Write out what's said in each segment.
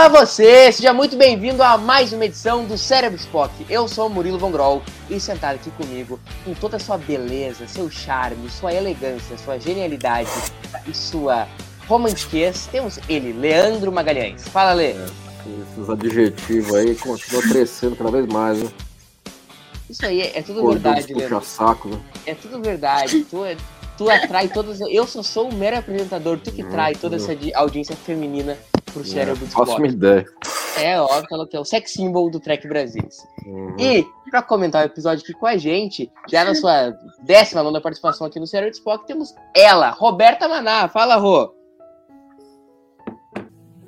Olá você, seja muito bem-vindo a mais uma edição do Cérebro Spock. Eu sou o Murilo Von Groll e sentado aqui comigo, com toda a sua beleza, seu charme, sua elegância, sua genialidade e sua romantiquez, temos ele, Leandro Magalhães. Fala, Lê. Esses adjetivos aí continuam crescendo cada vez mais, né? Isso aí é, é tudo verdade, Leandro. saco, né? É tudo verdade. Tu, é- tu atrai todas. Eu só sou o mero apresentador, tu que Hum, trai toda essa di- audiência feminina pro Cérebro É, faço uma Spock. ideia. É óbvio que é o sex symbol do Trek Brasil. Uhum. E, pra comentar o episódio aqui com a gente, já na sua décima nona participação aqui no Cérebro Spock, temos ela, Roberta Maná. Fala, Rô.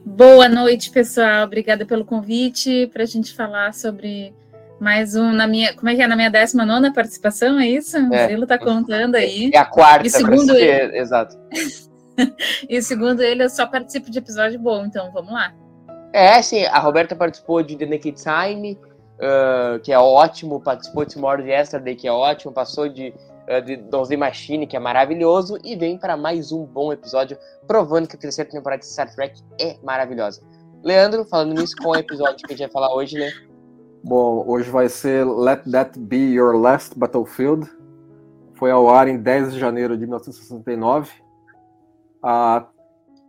Boa noite, pessoal. Obrigada pelo convite para a gente falar sobre mais um na minha. Como é que é? Na minha 19 participação, é isso? O É. Murilo tá contando aí. É a quarta, E segundo ser- Exato. E segundo ele, eu só participo de episódio bom, então vamos lá. É, sim, a Roberta participou de The Naked Time, ah, que é ótimo, participou de Tomorrow Yesterday, que é ótimo, passou de, uh, de Donze Machine, que é maravilhoso, e vem para mais um bom episódio, provando que a terceira temporada de Star Trek é maravilhosa. Leandro, falando nisso, qual é o episódio que a gente vai falar hoje, né? Bom, hoje vai ser Let That Be Your Last Battlefield. Foi ao ar em 10 de janeiro de 1969. A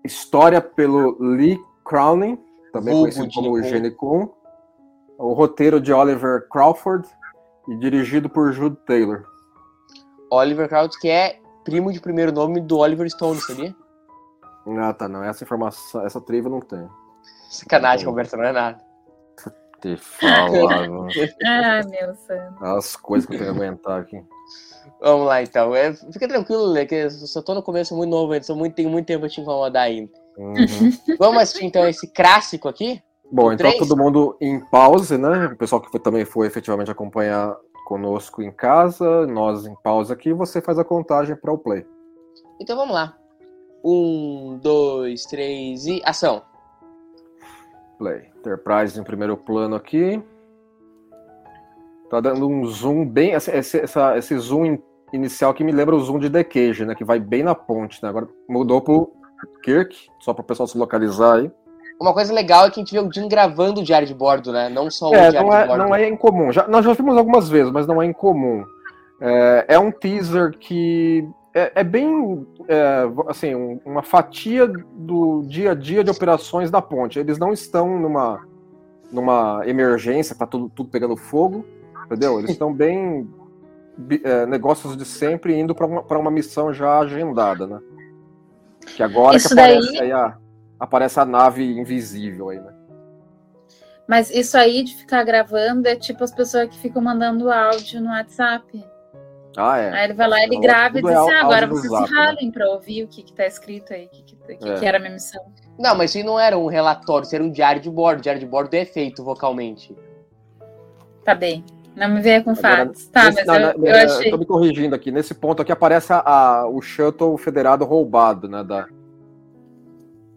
história pelo Lee Crowning, também Vulgo conhecido Gene como. Gene Kun. O roteiro de Oliver Crawford e dirigido por Jude Taylor. Oliver Crowd, que é primo de primeiro nome do Oliver Stone, sabia? Ah, tá, não. Essa informação, essa trivia não tem. Sacanagem, Bom. Roberto, não é nada. Te falava. Ah, meu santo. As coisas que eu tenho que aguentar aqui. Vamos lá, então. É, fica tranquilo, Lê, que eu só tô no começo muito novo, sou muito, tenho muito tempo pra te incomodar ainda. Uhum. Vamos assistir, então, esse clássico aqui? Bom, então todo mundo em pause, né? O pessoal que foi- também foi efetivamente acompanhar conosco em casa, nós em pausa aqui, você faz a contagem para o play. Então vamos lá. Um, dois, três e ação. Play. Enterprise em primeiro plano aqui. Tá dando um zoom bem. Esse, essa- esse zoom in- inicial que me lembra o zoom de The Cage, né? Que vai bem na ponte, né? Agora mudou pro Kirk, só para o pessoal se localizar aí. Uma coisa legal é que a gente vê o Jim gravando o diário de bordo, né? Não só o É, diário não de é, bordo. não é incomum. Já, nós já vimos algumas vezes, mas não é incomum. É, é um teaser que é, é bem é, assim um- uma fatia do dia a dia de operações da ponte. Eles não estão numa numa emergência, tá tudo, tudo pegando fogo, entendeu? Eles estão bem é, negócios de sempre indo para uma, pra uma missão já agendada, né? Que agora Isso que daí- aparece aí a, aparece a nave invisível aí, né? Mas isso aí de ficar gravando é tipo as pessoas que ficam mandando áudio no WhatsApp. Ah, é. Aí ele vai lá, ele Tudo grava e é diz assim, áudio ah, agora vocês Zap, se né? ralem pra ouvir o que, que tá escrito aí, o que, que, que, É. que era a minha missão. Não, mas isso não era um relatório, isso era um diário de bordo. O diário de bordo é feito vocalmente. Tá bem. Não me venha com fatos. Tá, Nesse- mas não, eu, não, eu é, achei. Tô me corrigindo aqui. Nesse ponto aqui aparece a- a- o shuttle federado roubado, né? Da,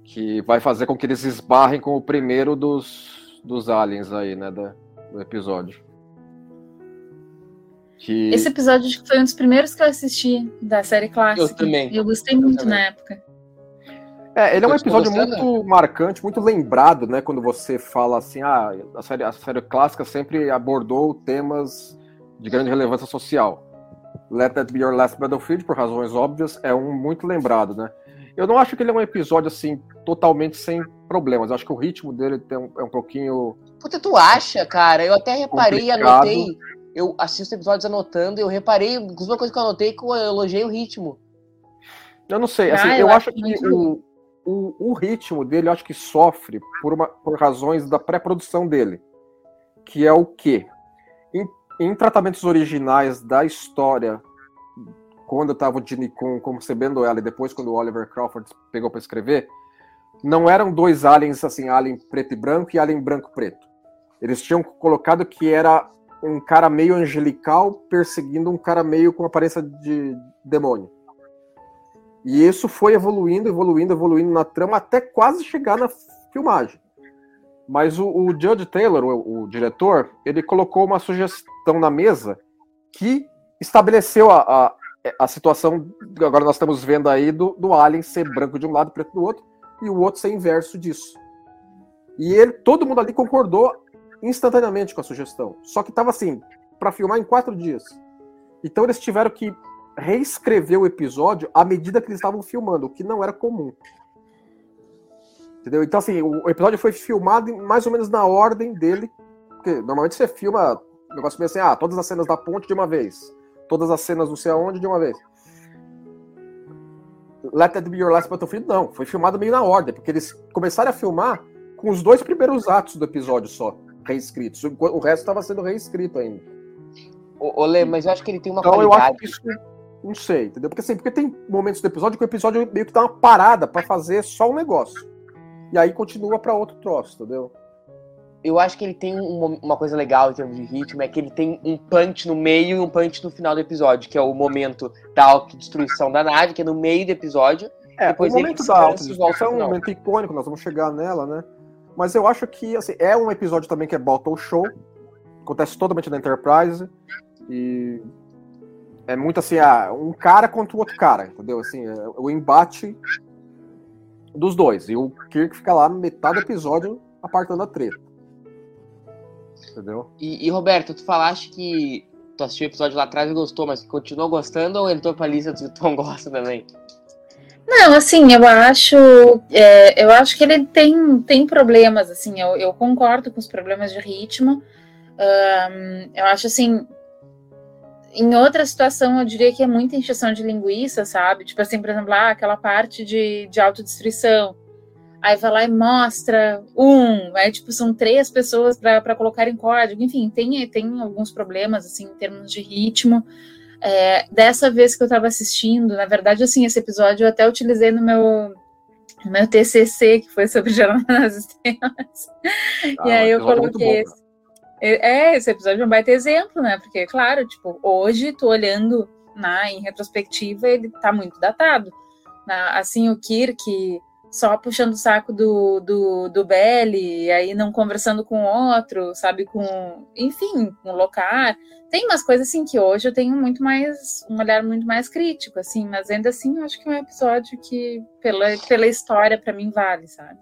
que vai fazer com que eles esbarrem com o primeiro dos, dos aliens aí, né? Da, do episódio. Que, Esse episódio acho que foi um dos primeiros que eu assisti da série clássica. Eu também. Eu gostei muito também. na época. É, ele é um Continua episódio gostando? muito marcante, muito lembrado, né? Quando você fala assim, ah, a série, a série clássica sempre abordou temas de grande relevância social. Let That Be Your Last Battlefield, por razões óbvias, é um muito lembrado, né? Eu não acho que ele é um episódio, assim, totalmente sem problemas. Eu acho que o ritmo dele tem um- é um pouquinho... Puta, tu acha, cara? Eu até reparei Complicado. anotei. Eu assisto episódios anotando e eu reparei, inclusive uma coisa que eu anotei que eu elogiei o ritmo. Eu não sei, Ah, assim, eu eu, acho acho que muito o, o, o ritmo dele, acho que sofre por, uma, por razões da pré-produção dele. Que é o quê? Em, em tratamentos originais da história, quando eu tava o Gene Kun concebendo ela, e depois quando o Oliver Crawford pegou para escrever, não eram dois aliens, assim, alien preto e branco e alien branco-preto. Eles tinham colocado que era um cara meio angelical perseguindo um cara meio com aparência de demônio. E isso foi evoluindo, evoluindo, evoluindo na trama até quase chegar na filmagem. Mas o, o Judge Taylor, o, o, diretor, ele colocou uma sugestão na mesa que estabeleceu a, a, a situação. Agora nós estamos vendo aí do, do Alien ser branco de um lado, preto do outro, e o outro ser inverso disso. E ele, todo mundo ali concordou instantaneamente com a sugestão. Só que estava assim, para filmar em quatro dias. Então eles tiveram que reescrever o episódio à medida que eles estavam filmando, o que não era comum. Entendeu? Então, assim, o episódio foi filmado mais ou menos na ordem dele. Porque normalmente você filma um negócio meio assim, ah, todas as cenas da ponte de uma vez. Todas as cenas não sei aonde de uma vez. Let That Be Your Last Battlefield, não. Foi filmado meio na ordem, porque eles começaram a filmar com os dois primeiros atos do episódio só, reescritos. O resto estava sendo reescrito ainda. Ô, Lê, mas eu acho que ele tem uma então, qualidade. eu acho que isso não sei, entendeu? Porque, assim, porque tem momentos do episódio que o episódio meio que dá uma parada para fazer só um negócio. E aí continua para outro troço, entendeu? Eu acho que ele tem uma, uma, coisa legal em termos de ritmo, é que ele tem um punch no meio e um punch no final do episódio, que é o momento da autodestruição da nave, que é no meio do episódio. É, depois o momento da autodestruição é um momento icônico, nós vamos chegar nela, né? Mas eu acho que, assim, é um episódio também que é Battle Show, acontece totalmente na Enterprise, e é muito assim, ah, um cara contra o outro cara, entendeu? Assim, é o embate dos dois. E o Kirk fica lá metade do episódio apartando a treta. Entendeu? E, e, Roberto, tu falaste que tu assistiu o episódio lá atrás e gostou, mas continuou gostando ou entrou pra lista que tu não gosta também? Não, assim, eu acho, é, eu acho que ele tem, tem problemas, assim, eu, eu concordo com os problemas de ritmo. Um, eu acho assim, em outra situação, eu diria que é muita encheção de linguiça, sabe? Tipo assim, por exemplo, lá, aquela parte de, de autodestruição. Aí vai lá e mostra um, aí tipo, são três pessoas para colocar em código. Enfim, tem, tem alguns problemas, assim, em termos de ritmo. É, dessa vez que eu estava assistindo, na verdade, assim, esse episódio eu até utilizei no meu, no meu TCC, que foi sobre Jornada nas Estrelas. Ah, e aí eu coloquei esse. É, esse episódio é um baita exemplo, né? Porque, claro, tipo, hoje, tô olhando na, né, em retrospectiva, ele tá muito datado. Na, assim, o Kirk só puxando o saco do, do, do Belly, aí não conversando com outro, sabe? Com, enfim, com o Locar. Tem umas coisas assim que hoje eu tenho muito mais, um olhar muito mais crítico, assim, mas ainda assim eu acho que é um episódio que, pela, pela história, para mim, vale, sabe?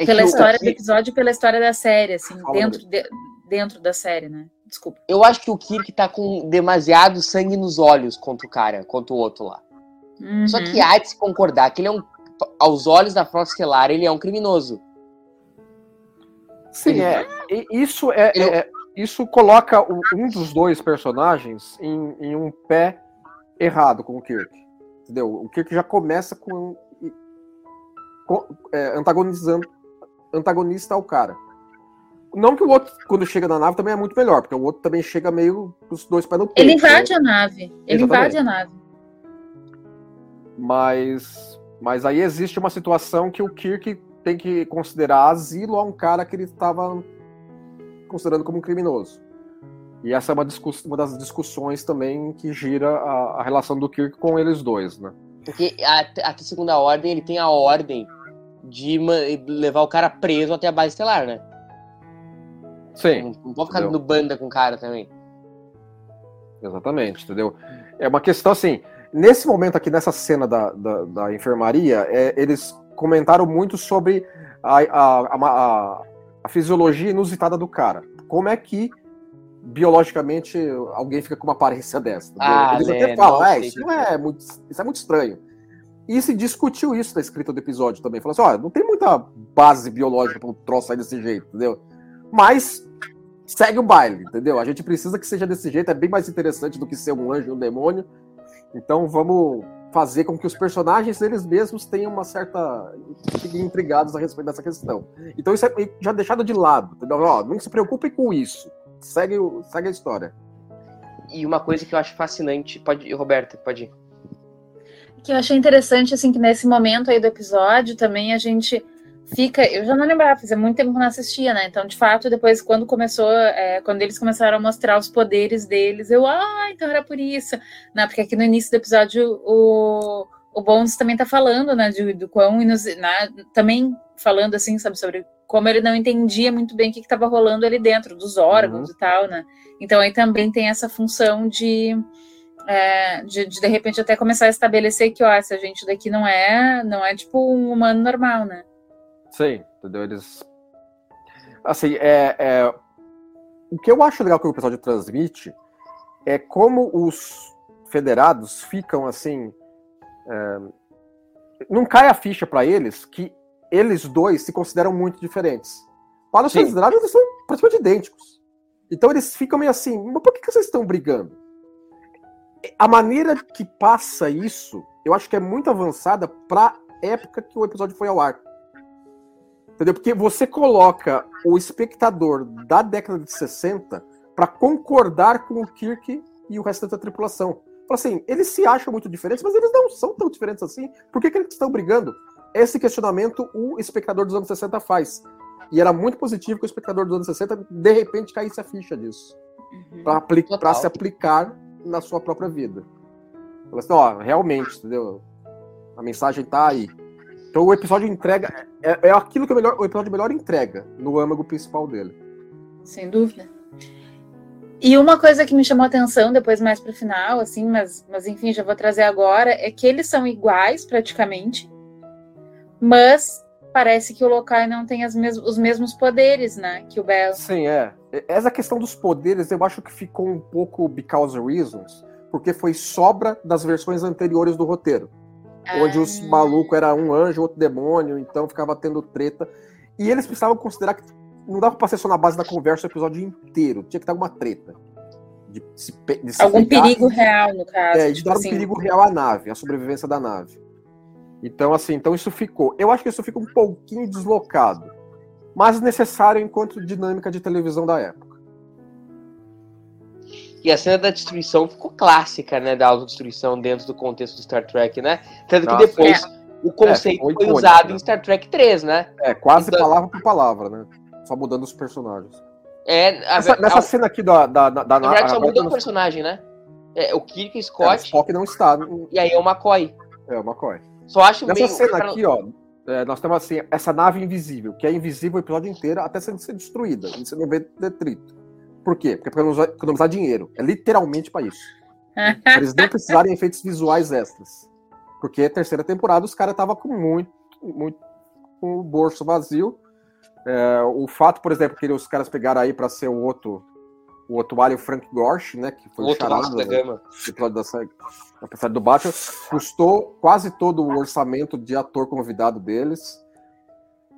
É pela história do episódio e pela história da série, assim, dentro, de, dentro da série, né? Desculpa. Eu acho que o Kirk tá com demasiado sangue nos olhos contra o cara, contra o outro lá. Uhum. Só que há de se concordar que ele é um. Aos olhos da Frota Estelar, ele é um criminoso. Sim, ele... é. Isso é, é, é, Isso coloca um dos dois personagens em, em um pé errado com o Kirk. Entendeu? O Kirk já começa com, com é, antagonizando antagonista ao cara. Não que o outro, quando chega na nave, também é muito melhor, porque o outro também chega meio os dois pés no peito. Ele invade né? a nave. Ele Exatamente. invade a nave. Mas, mas aí existe uma situação que o Kirk tem que considerar asilo a um cara que ele estava considerando como um criminoso. E essa é uma, uma, das discussões também que gira a, a, relação do Kirk com eles dois, né? Porque a, a segunda ordem, ele tem a ordem de levar o cara preso até a base estelar, né? Sim. Não, não pode ficar dando banda com o cara também. Exatamente, entendeu? É uma questão assim. Nesse momento aqui, nessa cena da, da, da enfermaria, é, eles comentaram muito sobre a, a, a, a, fisiologia inusitada do cara. Como é que biologicamente alguém fica com uma aparência dessa? Ah, eles até falam, é, isso, não é muito, isso é muito estranho. E se discutiu isso na escrita do episódio também. Falou assim: olha, não tem muita base biológica para um troço aí desse jeito, entendeu? Mas segue o baile, entendeu? A gente precisa que seja desse jeito, é bem mais interessante do que ser um anjo e um demônio. Então vamos fazer com que os personagens eles mesmos tenham uma certa. fiquem intrigados a respeito dessa questão. Então isso é já deixado de lado, entendeu? Ó, não se preocupem com isso. Segue, segue a história. E uma coisa que eu acho fascinante. Pode Roberto, pode ir que eu achei interessante, assim, que nesse momento aí do episódio também a gente fica. Eu já não lembrava, fazia muito tempo que eu não assistia, né? Então, de fato, depois, quando começou, é, quando eles começaram a mostrar os poderes deles, eu, ah, então era por isso. Não, porque aqui no início do episódio o, o Bones também tá falando, né, de, do quão inus, né, também falando assim, sabe, sobre como ele não entendia muito bem o que estava rolando ali dentro, dos órgãos uhum. e tal, né? Então aí também tem essa função de, é, de, de, de repente até começar a estabelecer que, ó, essa gente daqui não é, não é tipo um humano normal, né? Sim, entendeu? Eles. Assim, é, é... o que eu acho legal que o episódio transmite é como os federados ficam assim. É... Não cai a ficha para eles que eles dois se consideram muito diferentes. Para os federados, eles são praticamente idênticos. Então eles ficam meio assim, mas por que, que vocês estão brigando? A maneira que passa isso, eu acho que é muito avançada para época que o episódio foi ao ar. Entendeu? Porque você coloca o espectador da década de 60 para concordar com o Kirk e o resto da tripulação. Fala assim, eles se acham muito diferentes, mas eles não são tão diferentes assim. Por que, que eles estão brigando? Esse questionamento o espectador dos anos 60 faz. E era muito positivo que o espectador dos anos 60 de repente caísse a ficha disso. Uhum. Para se aplicar na sua própria vida. Fala assim, ó, realmente, entendeu? A mensagem tá aí. Então o episódio entrega. É, é aquilo que o, melhor, o episódio melhor entrega no âmago principal dele. Sem dúvida. E uma coisa que me chamou a atenção depois mais pro final, assim, mas, mas enfim, já vou trazer agora, é que eles são iguais praticamente, mas parece que o Lokai não tem mes os mesmos poderes, né, que o Bell. Sim, é. Essa questão dos poderes, eu acho que ficou um pouco because reasons, porque foi sobra das versões anteriores do roteiro onde os ah. malucos era um anjo, outro demônio, então ficava tendo treta. E eles precisavam considerar que não dava pra ser só na base da conversa o episódio inteiro, tinha que ter alguma treta. De se, de se Algum pegar, perigo real, no caso. É, de tipo dar assim. um perigo real à nave, à sobrevivência da nave. Então, assim, então isso ficou. Eu acho que isso fica um pouquinho deslocado, mas necessário enquanto dinâmica de televisão da época. E a cena da destruição ficou clássica, né? Da autodestruição dentro do contexto do Star Trek, né? Tanto que depois é. o conceito é, foi, foi usado né? em Star Trek 3, né? É, quase então... palavra por palavra, né? Só mudando os personagens. É, a, nessa, nessa a, cena aqui da. da, da, na verdade, só mudou o personagem, né? É, o Kirk e Scott. É, o Spock não está. E aí é o McCoy. É, o McCoy. Só acho Nessa meio... cena aqui, ó, é, nós temos assim, essa nave invisível, que é invisível o episódio inteiro até ser destruída. Você não vê detrito. Por quê? Porque é para economizar dinheiro. É literalmente para isso. pra eles não precisarem efeitos visuais extras. Porque terceira temporada os caras estavam com muito, muito com o bolso vazio. É, o fato, por exemplo, que os caras pegaram aí para ser o outro o alien Frank Gorsh, né, que foi o da gama. episódio da série, da do Batman, custou quase todo o orçamento de ator convidado deles,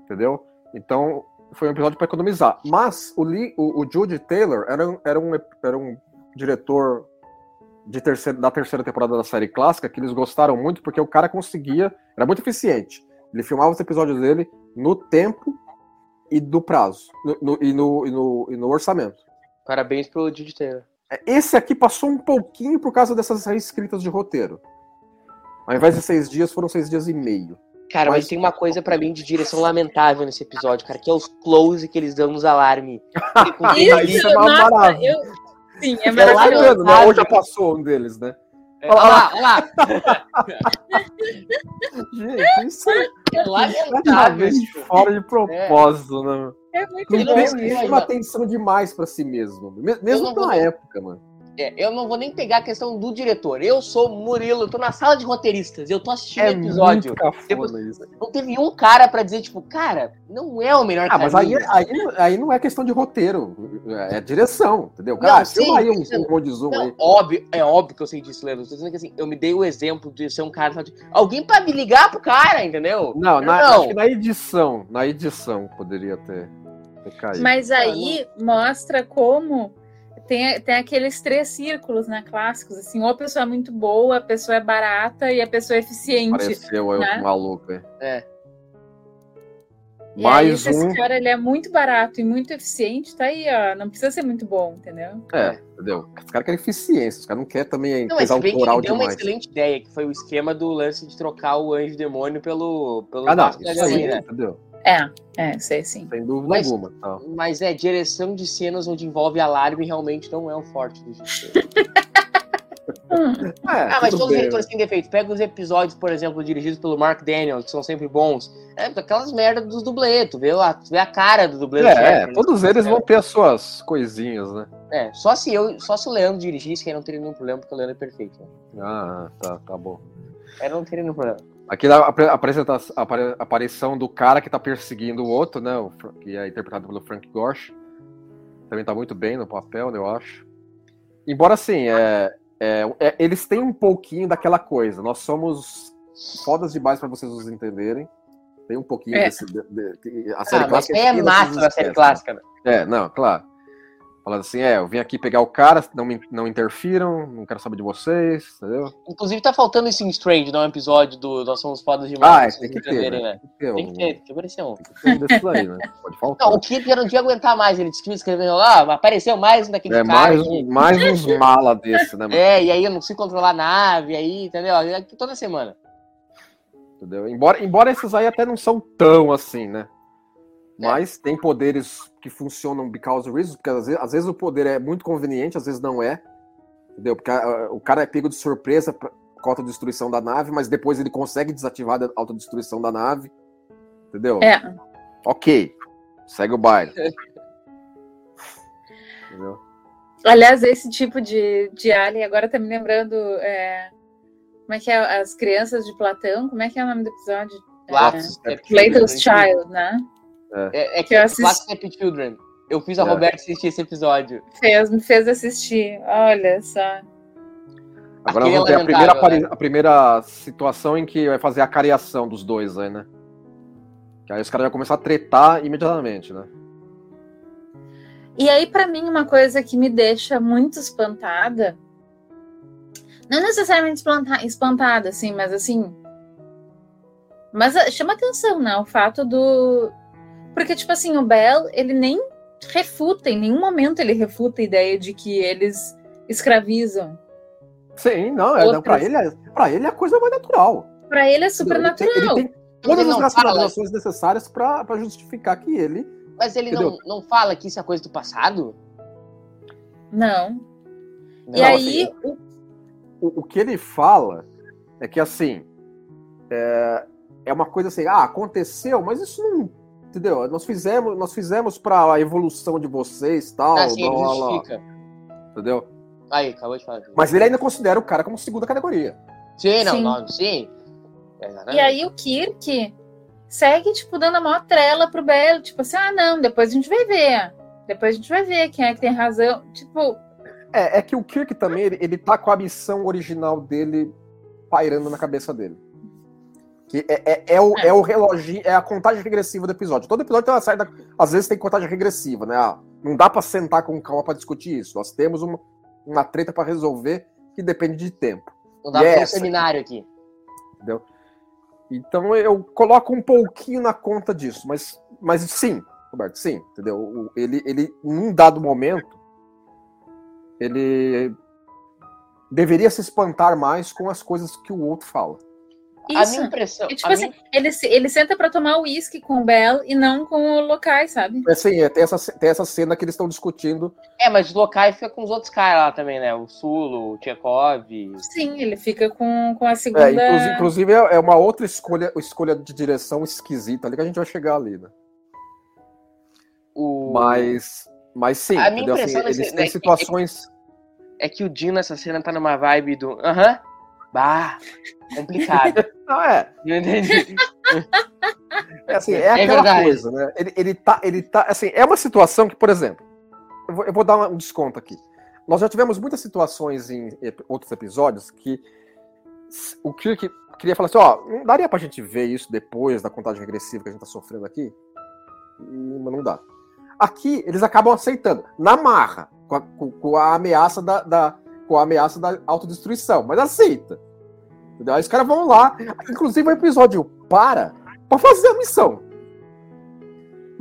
entendeu? Então, foi um episódio para economizar. Mas o, Lee, o, o Jude Taylor era, um, era, um, era um diretor de terceira, da terceira temporada da série clássica que eles gostaram muito porque o cara conseguia, era muito eficiente. Ele filmava os episódios dele no tempo e do prazo, no, no, e, no, e, no, e no orçamento. Parabéns pro Jude Taylor. É, esse aqui passou um pouquinho por causa dessas reescritas de roteiro. Ao invés de seis dias, foram seis dias e meio. Cara, mas, mas tem uma coisa para mim de direção lamentável nesse episódio, cara, que é os close que eles dão nos alarmes. Isso, é nossa, eu... Sim, é, é maravilhoso. Né? Ou já passou um deles, né? É, olha lá, olha lá. Gente, isso é, é lamentável. fora de propósito, é. né? É muito não tem uma atenção demais para si mesmo. Mesmo na época, mano. É, eu não vou nem pegar a questão do diretor. Eu sou Murilo, eu tô na sala de roteiristas, eu tô assistindo o é episódio. Depois, não teve um cara para dizer, tipo, cara, não é o melhor ah, mas aí, aí, aí não é questão de roteiro, é direção, entendeu? Cara, não, sim, aí um, um de zoom não, aí. Óbvio, é óbvio que eu sei disso, Leandro. Tô dizendo que assim, eu me dei o exemplo de ser um cara. Alguém para me ligar pro cara, entendeu? Não, na, não. Acho que na edição, na edição poderia ter. Mas aí mostra como tem, tem aqueles três círculos, né, clássicos, assim, ou a pessoa é muito boa, a pessoa é barata e a pessoa é eficiente. Pareceu né? eu maluco, é. é. E Mais aí, um... esse cara ele é muito barato e muito eficiente, tá aí, ó. Não precisa ser muito bom, entendeu? É, entendeu? Os caras querem eficiência, os caras não querem também não, pesar o moral deu uma excelente ideia, que foi o esquema do lance de trocar o anjo demônio pelo. pelo ah, não, isso aí, né? entendeu? É, é, sei sim. Sem dúvida Mas- alguma. Tá. Mas é, direção de cenas onde envolve alarme realmente não é o forte do É, Ah, mas todos os bem. diretores têm defeito. Pega os episódios, por exemplo, dirigidos pelo Mark Daniels, que são sempre bons. É, aquelas merdas dos dublês, tu vê, lá, tu vê a cara do dublê. do É, todos eles vão ter as suas coisinhas, né? É, só se eu, só se o Leandro dirigisse, que aí não teria nenhum problema, porque o Leandro é perfeito. né? Ah, tá, tá bom. Aí não teria nenhum problema. Aqui a apre- apresenta- a apare- aparição do cara que tá perseguindo o outro, né? que é interpretado pelo Frank Gorsh. Também tá muito bem no papel, né, eu acho. Embora assim, é, é- é- eles têm um pouquinho daquela coisa. Nós somos fodas demais pra vocês nos entenderem. Tem um pouquinho É. desse. de- de- que a série Ah, mas clássica aí é cheia massa na série clássica, né? É, não, claro. Falando assim, é, eu vim aqui pegar o cara, não, me, não interfiram, não quero saber de vocês, entendeu? Inclusive tá faltando isso em Strange, não é um episódio do Nós Somos Fodas Ah, Demais. é, pra tem que ter, né? né? Tem que ter, Tem que ter, aparecer um. tem que ter um aí, né? Pode faltar. Não, o Kid já não tinha aguentar mais, ele disse que escrevendo lá, apareceu mais um daquele É cara mais, mais uns mala desse, né, mano? É, e aí eu não consigo controlar a nave, aí, entendeu? Toda semana. Entendeu? Embora, embora esses aí até não são tão assim, né? Mas tem poderes que funcionam because of reasons, porque às vezes, às vezes o poder é muito conveniente, às vezes não é. Entendeu? Porque o cara é pego de surpresa pra- com a autodestruição da nave, mas depois ele consegue desativar a autodestruição da nave. Entendeu? é. Ok. Segue o baile. Entendeu? Aliás, esse tipo de, de alien agora tá me lembrando. é, como é que é? As crianças de Platão? Como é que é o nome do episódio? Lapsus, É, Step Children. Latest Child, né? É, é que Que eu é assisti. Step Children. Eu fiz a É. Roberta assistir esse episódio. Fez, me fez assistir. Olha só. Agora Aquele nós vamos ter é a primeira, apari- a primeira situação em que vai fazer a cariação dos dois aí, né? Que aí os caras vão começar a tretar imediatamente, né? E aí, pra mim, uma coisa que me deixa muito espantada, não necessariamente espanta- espantada, assim, mas assim. Mas ah, chama atenção, né? O fato do. Porque, tipo assim, o Bell, ele nem refuta, em nenhum momento ele refuta a ideia de que eles escravizam. Sim, não, é, não, pra, ele é, pra ele é a coisa mais natural. Pra ele é super Ele tem- natural. Ele tem todas ele as fala- racionalizações necessárias pra, pra justificar que ele. Mas ele não, não fala que isso é coisa do passado? Não. Não, e aí, assim, o- O, o que ele fala é que assim. É, é uma coisa assim, ah, aconteceu, mas isso não. Entendeu? Nós fizemos, nós fizemos pra evolução de vocês tal. ah, sim, blá, blá, blá, entendeu? Aí, acabou de falar. Mas ele ainda considera o cara como segunda categoria. Sim, não, Sim. não, sim. E Exatamente. aí o Kirk segue, tipo, dando a maior trela pro Belo, tipo assim, ah, não, depois a gente vai ver. Depois a gente vai ver quem é que tem razão. Tipo, É, é que o Kirk também, ele, ele tá com a missão original dele pairando na cabeça dele. Que é, é, é o, É. é o reloginho, é a contagem regressiva do episódio. Todo episódio tem uma certa. Às vezes tem contagem regressiva, né? Ah, não dá pra sentar com calma pra discutir isso. Nós temos uma, uma treta pra resolver que depende de tempo. Não dá pra ter um seminário aqui. Entendeu? Então eu coloco um pouquinho na conta disso, mas, mas sim, Roberto, sim, entendeu? Ele, ele, num dado momento, ele deveria se espantar mais com as coisas que o outro fala. A isso. minha impressão. E, tipo a assim, minha- ele, se- ele senta pra tomar uísque com o Bell e não com o locais, sabe? Assim, é, tem, essa, tem essa cena que eles estão discutindo. É, mas os locais fica com os outros caras lá também, né? O Sulo, o Tchekov. Sim, ele fica com, com a segunda. É, inclusive, inclusive é é uma outra escolha, escolha de direção esquisita ali que a gente vai chegar ali, né? O... Mas, mas sim, A minha entendeu? Assim, impressão eles nesse- têm situações. É que o Dino nessa cena tá numa vibe do. Aham. Bah, complicado. Não, é, Não entendi. É, assim, é É aquela verdade. coisa, né? Ele, ele tá, ele tá, assim, é uma situação que, por exemplo, eu vou, eu vou dar um desconto aqui. Nós já tivemos muitas situações em outros episódios que o Kirk queria falar assim, ó, não daria pra gente ver isso depois da contagem regressiva que a gente tá sofrendo aqui? Hum, Mas não dá. Aqui, eles acabam aceitando, na marra, com a, com a ameaça da, da- com a ameaça da autodestruição, mas aceita. Entendeu? Aí os caras vão lá, inclusive o episódio para pra fazer a missão.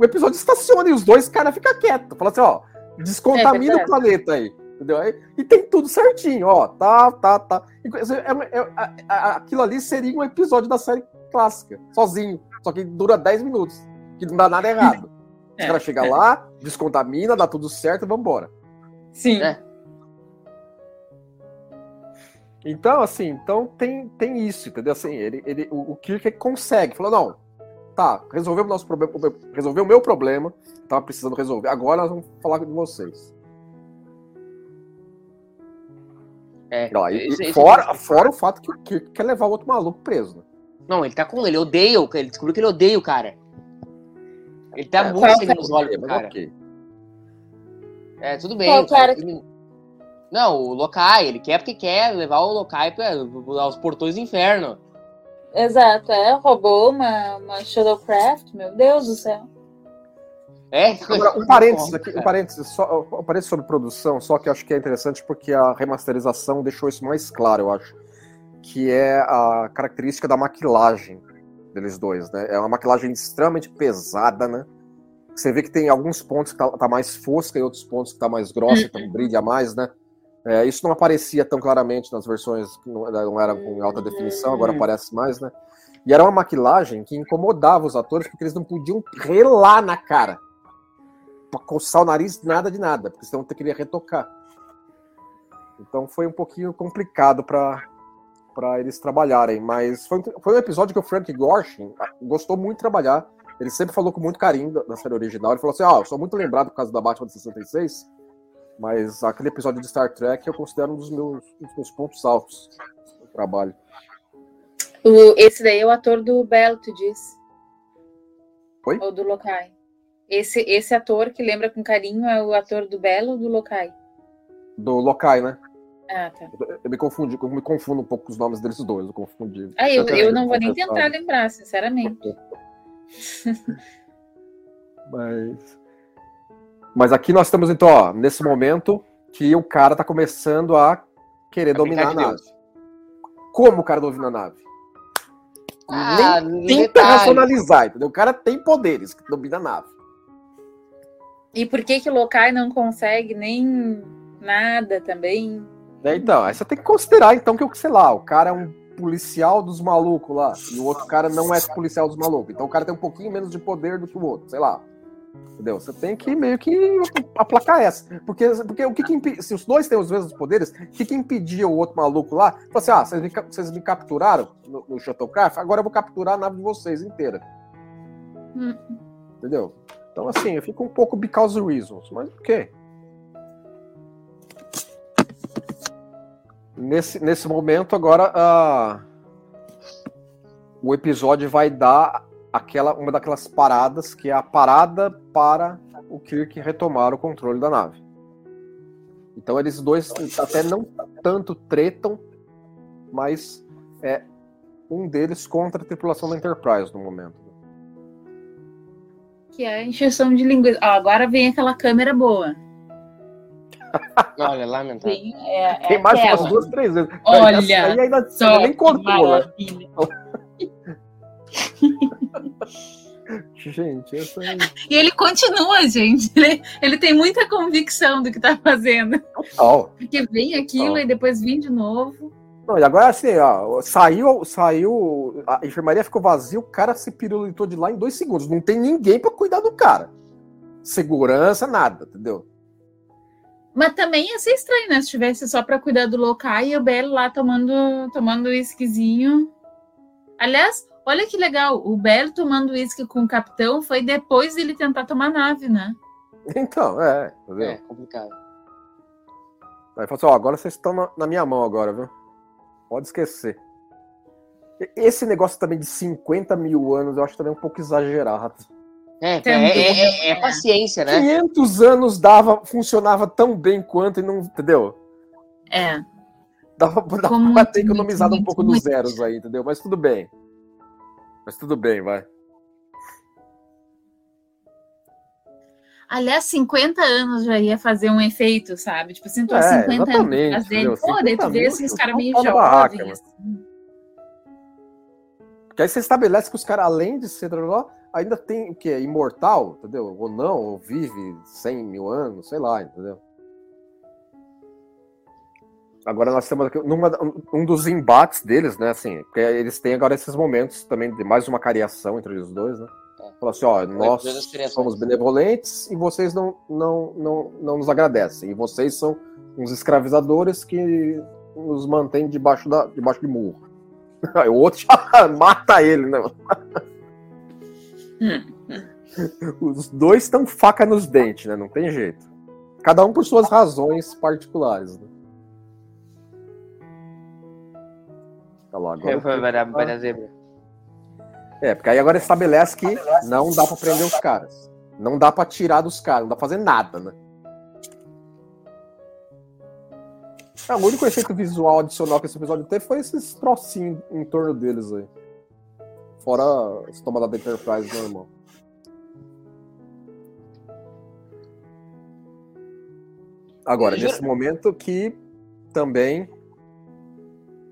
O episódio estaciona e os dois caras ficam quietos. Fala assim, ó, descontamina É o planeta aí. Entendeu? Aí- E tem tudo certinho, ó. Tá, tá, tá. E é- é- a- aquilo ali seria um episódio da série clássica, sozinho. Só que dura 10 minutos. que não dá nada errado. Os É, caras chegam é. lá, descontamina, dá tudo certo e vambora. Sim. É. Então, assim, então tem, tem isso, entendeu? Assim, ele, ele, o, o Kirk consegue. Falou, não, tá, resolveu o nosso problema, resolveu o meu problema, tava precisando resolver. Agora nós vamos falar de vocês. É, e- esse- e esse- fora, fora o fato que o Kirk quer levar o outro maluco preso. Né? Não, ele tá com ele, odeia o Ele descobriu que ele odeia o cara. Ele tá É, muito sangue nos olhos cara. ok. É, tudo bem. Qual ele- Não, o Lokai, ele quer porque quer levar o Lokai pra, aos portões do inferno. Exato, é. Roubou uma, uma Shadowcraft, meu Deus do céu. É, Agora, um parênteses aqui, um parênteses, só, um parênteses sobre produção, só que eu acho que é interessante porque a remasterização deixou isso mais claro, eu acho. Que é a característica da maquilagem deles dois, né? É uma maquilagem extremamente pesada, né? Você vê que tem alguns pontos que tá, tá mais fosca e outros pontos que tá mais grossa, então brilha mais, né? É, isso não aparecia tão claramente nas versões que não, não eram com alta definição, agora aparece mais, né? E era uma maquilagem que incomodava os atores porque eles não podiam relar na cara pra coçar o nariz, nada de nada, porque senão você queria retocar. Então foi um pouquinho complicado para para eles trabalharem, mas foi, um- foi um episódio que o Frank Gorshin ah, gostou muito de trabalhar. Ele sempre falou com muito carinho da, da série original. Ele falou assim: "Ó, eu sou muito lembrado por causa da Batman de 66, mas aquele episódio de Star Trek eu considero um dos meus, um dos meus pontos altos do trabalho. O, esse daí é o ator do Bell, tu disse? Oi? Ou do Lokai? Esse, esse ator que lembra com carinho é o ator do Bell ou do Lokai? Do Lokai, né? Ah, tá. Eu me confundi, eu me confundo um pouco com os nomes deles dois, eu confundi. Ah, eu, também, eu não vou nem tentar lembrar, sinceramente. Mas. Mas aqui nós estamos, então, ó, nesse momento que o cara tá começando a querer dominar a brincar de nave. Como o cara domina a nave? Ah, Nem tenta detalhe. racionalizar, entendeu? O cara tem poderes que domina a nave. E por que que o Lokai não consegue nem nada também? Né? Então, aí você tem que considerar, então, que, sei lá, o cara é um policial dos malucos lá, e o outro cara não é policial dos malucos. Então o cara tem um pouquinho menos de poder do que o outro, sei lá. Entendeu? Você tem que meio que aplacar essa. Porque, porque o que, que se os dois têm os mesmos poderes, o que, que impedia o outro maluco lá? Falar assim: ah, vocês me, vocês me capturaram no, no Shuttlecraft, agora eu vou capturar a nave de vocês inteira. Hum. Entendeu? Então, assim, eu fico um pouco because reasons, mas ok. Nesse, nesse momento, agora, ah, o episódio vai dar aquela, uma daquelas paradas que é a parada para o Kirk retomar o controle da nave. Então eles dois até não tanto tretam, mas é um deles contra a tripulação da Enterprise no momento. Que é a encheção de linguiça. Ó, agora vem aquela câmera boa. Olha, lamentável. Vem, é, é Tem mais aquela. umas duas, três vezes. Olha aí ainda, Só ainda nem que cortou, né? Gente, essa aí. E ele continua, gente. Ele, ele tem muita convicção do que tá fazendo. Total. Porque vem aquilo e depois vem de novo. Não, e agora assim, ó, saiu, saiu, a enfermaria ficou vazia, o cara se pirulitou de lá em dois segundos. Não tem ninguém pra cuidar do cara. Segurança, nada, entendeu? Mas também ia ser estranho, né? Se tivesse só pra cuidar do local e o Belo lá tomando tomando uísquezinho. Aliás, olha que legal. O Belo tomando uísque com o capitão foi depois dele tentar tomar nave, né? Então, é, entendeu? É, complicado. Aí falou assim, ó, agora vocês estão na, na minha mão agora, viu? Pode esquecer. Esse negócio também de 50 mil anos, eu acho também um pouco exagerado. É, é, é, é- é né? paciência, né? 500 anos dava, funcionava tão bem quanto e não, entendeu? É. Dava, dava pra ter muito, economizado um muito, pouco dos muito. zeros aí, entendeu? Mas tudo bem. Mas tudo bem, vai. Aliás, 50 anos já ia fazer um efeito, sabe? Tipo assim, tô É, 50 anos fazendo. Pô, daí 50 tu vê assim, os caras meio jovens. assim. Porque aí você estabelece que os caras, além de ser ainda tem o quê? Imortal, entendeu? Ou não, ou vive 100 mil anos, sei lá, entendeu? Agora nós temos aqui numa, um dos embates deles, né? Assim, porque eles têm agora esses momentos também de mais uma cariação entre os dois, né? Fala assim, ó, nós somos benevolentes e vocês não, não, não, não nos agradecem. E vocês são uns escravizadores que nos mantêm debaixo, da, debaixo de murro. Aí o outro já mata ele, né? Os dois estão faca nos dentes, né? Não tem jeito. Cada um por suas razões particulares. Né? Olha lá, agora vai, dar- vai dar zebra. É, porque aí agora estabelece que não dá pra prender os caras. Não dá pra tirar dos caras, não dá pra fazer nada, né? É, o único efeito visual adicional que esse episódio teve foi esses trocinhos em torno deles aí. Fora as tomadas da Enterprise normal. Agora, nesse momento que também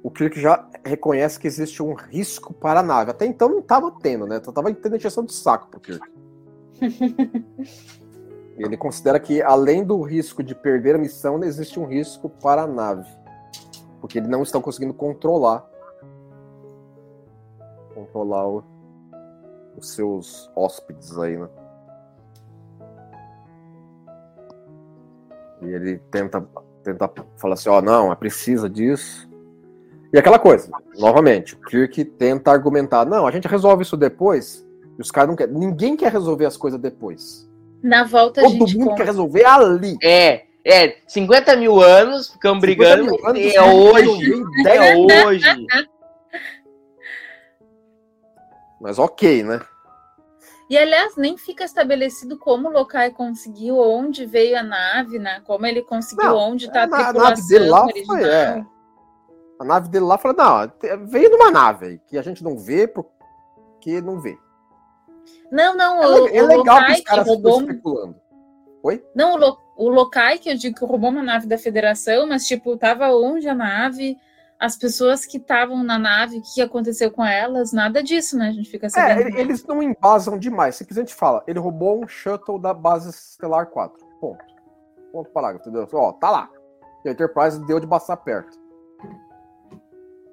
o Kirk já reconhece que existe um risco para a nave. Até então não estava tendo, né? Tava tendo injeção de saco pro Kirk. Ele considera que, além do risco de perder a missão, existe um risco para a nave. Porque eles não estão conseguindo controlar. Controlar o- os seus hóspedes aí, né? E ele tenta, tenta falar assim, ó, não, é precisa disso. E aquela coisa, novamente, o Kirk tenta argumentar, não, a gente resolve isso depois. E os caras não querem. Ninguém quer resolver as coisas depois. Na volta a Todo gente mundo conta. quer resolver ali. É, é, 50 mil anos, ficamos 50 brigando. mil anos, é caras hoje. É 10 hoje. Mas ok, né? E aliás, nem fica estabelecido como o Lokai conseguiu, onde veio a nave, né? Como ele conseguiu, Não, onde está é, a na- a nave tripulação dele lá original. foi, é. A nave dele lá falou, não, veio numa nave que a gente não vê porque não vê. Não, não, É, o, é o legal que Lokai os que caras roubou. especulando. Não, o, Lo, o Lokai que eu digo que roubou uma nave da Federação, mas tipo, tava onde a nave, as pessoas que estavam na nave, o que aconteceu com elas, nada disso, né? A gente fica É, sabendo. ele- eles não embasam demais. Simplesmente fala, ele roubou um shuttle da base estelar 4. Ponto. Ponto parágrafo, entendeu? Ó, tá lá. E a Enterprise deu de passar perto.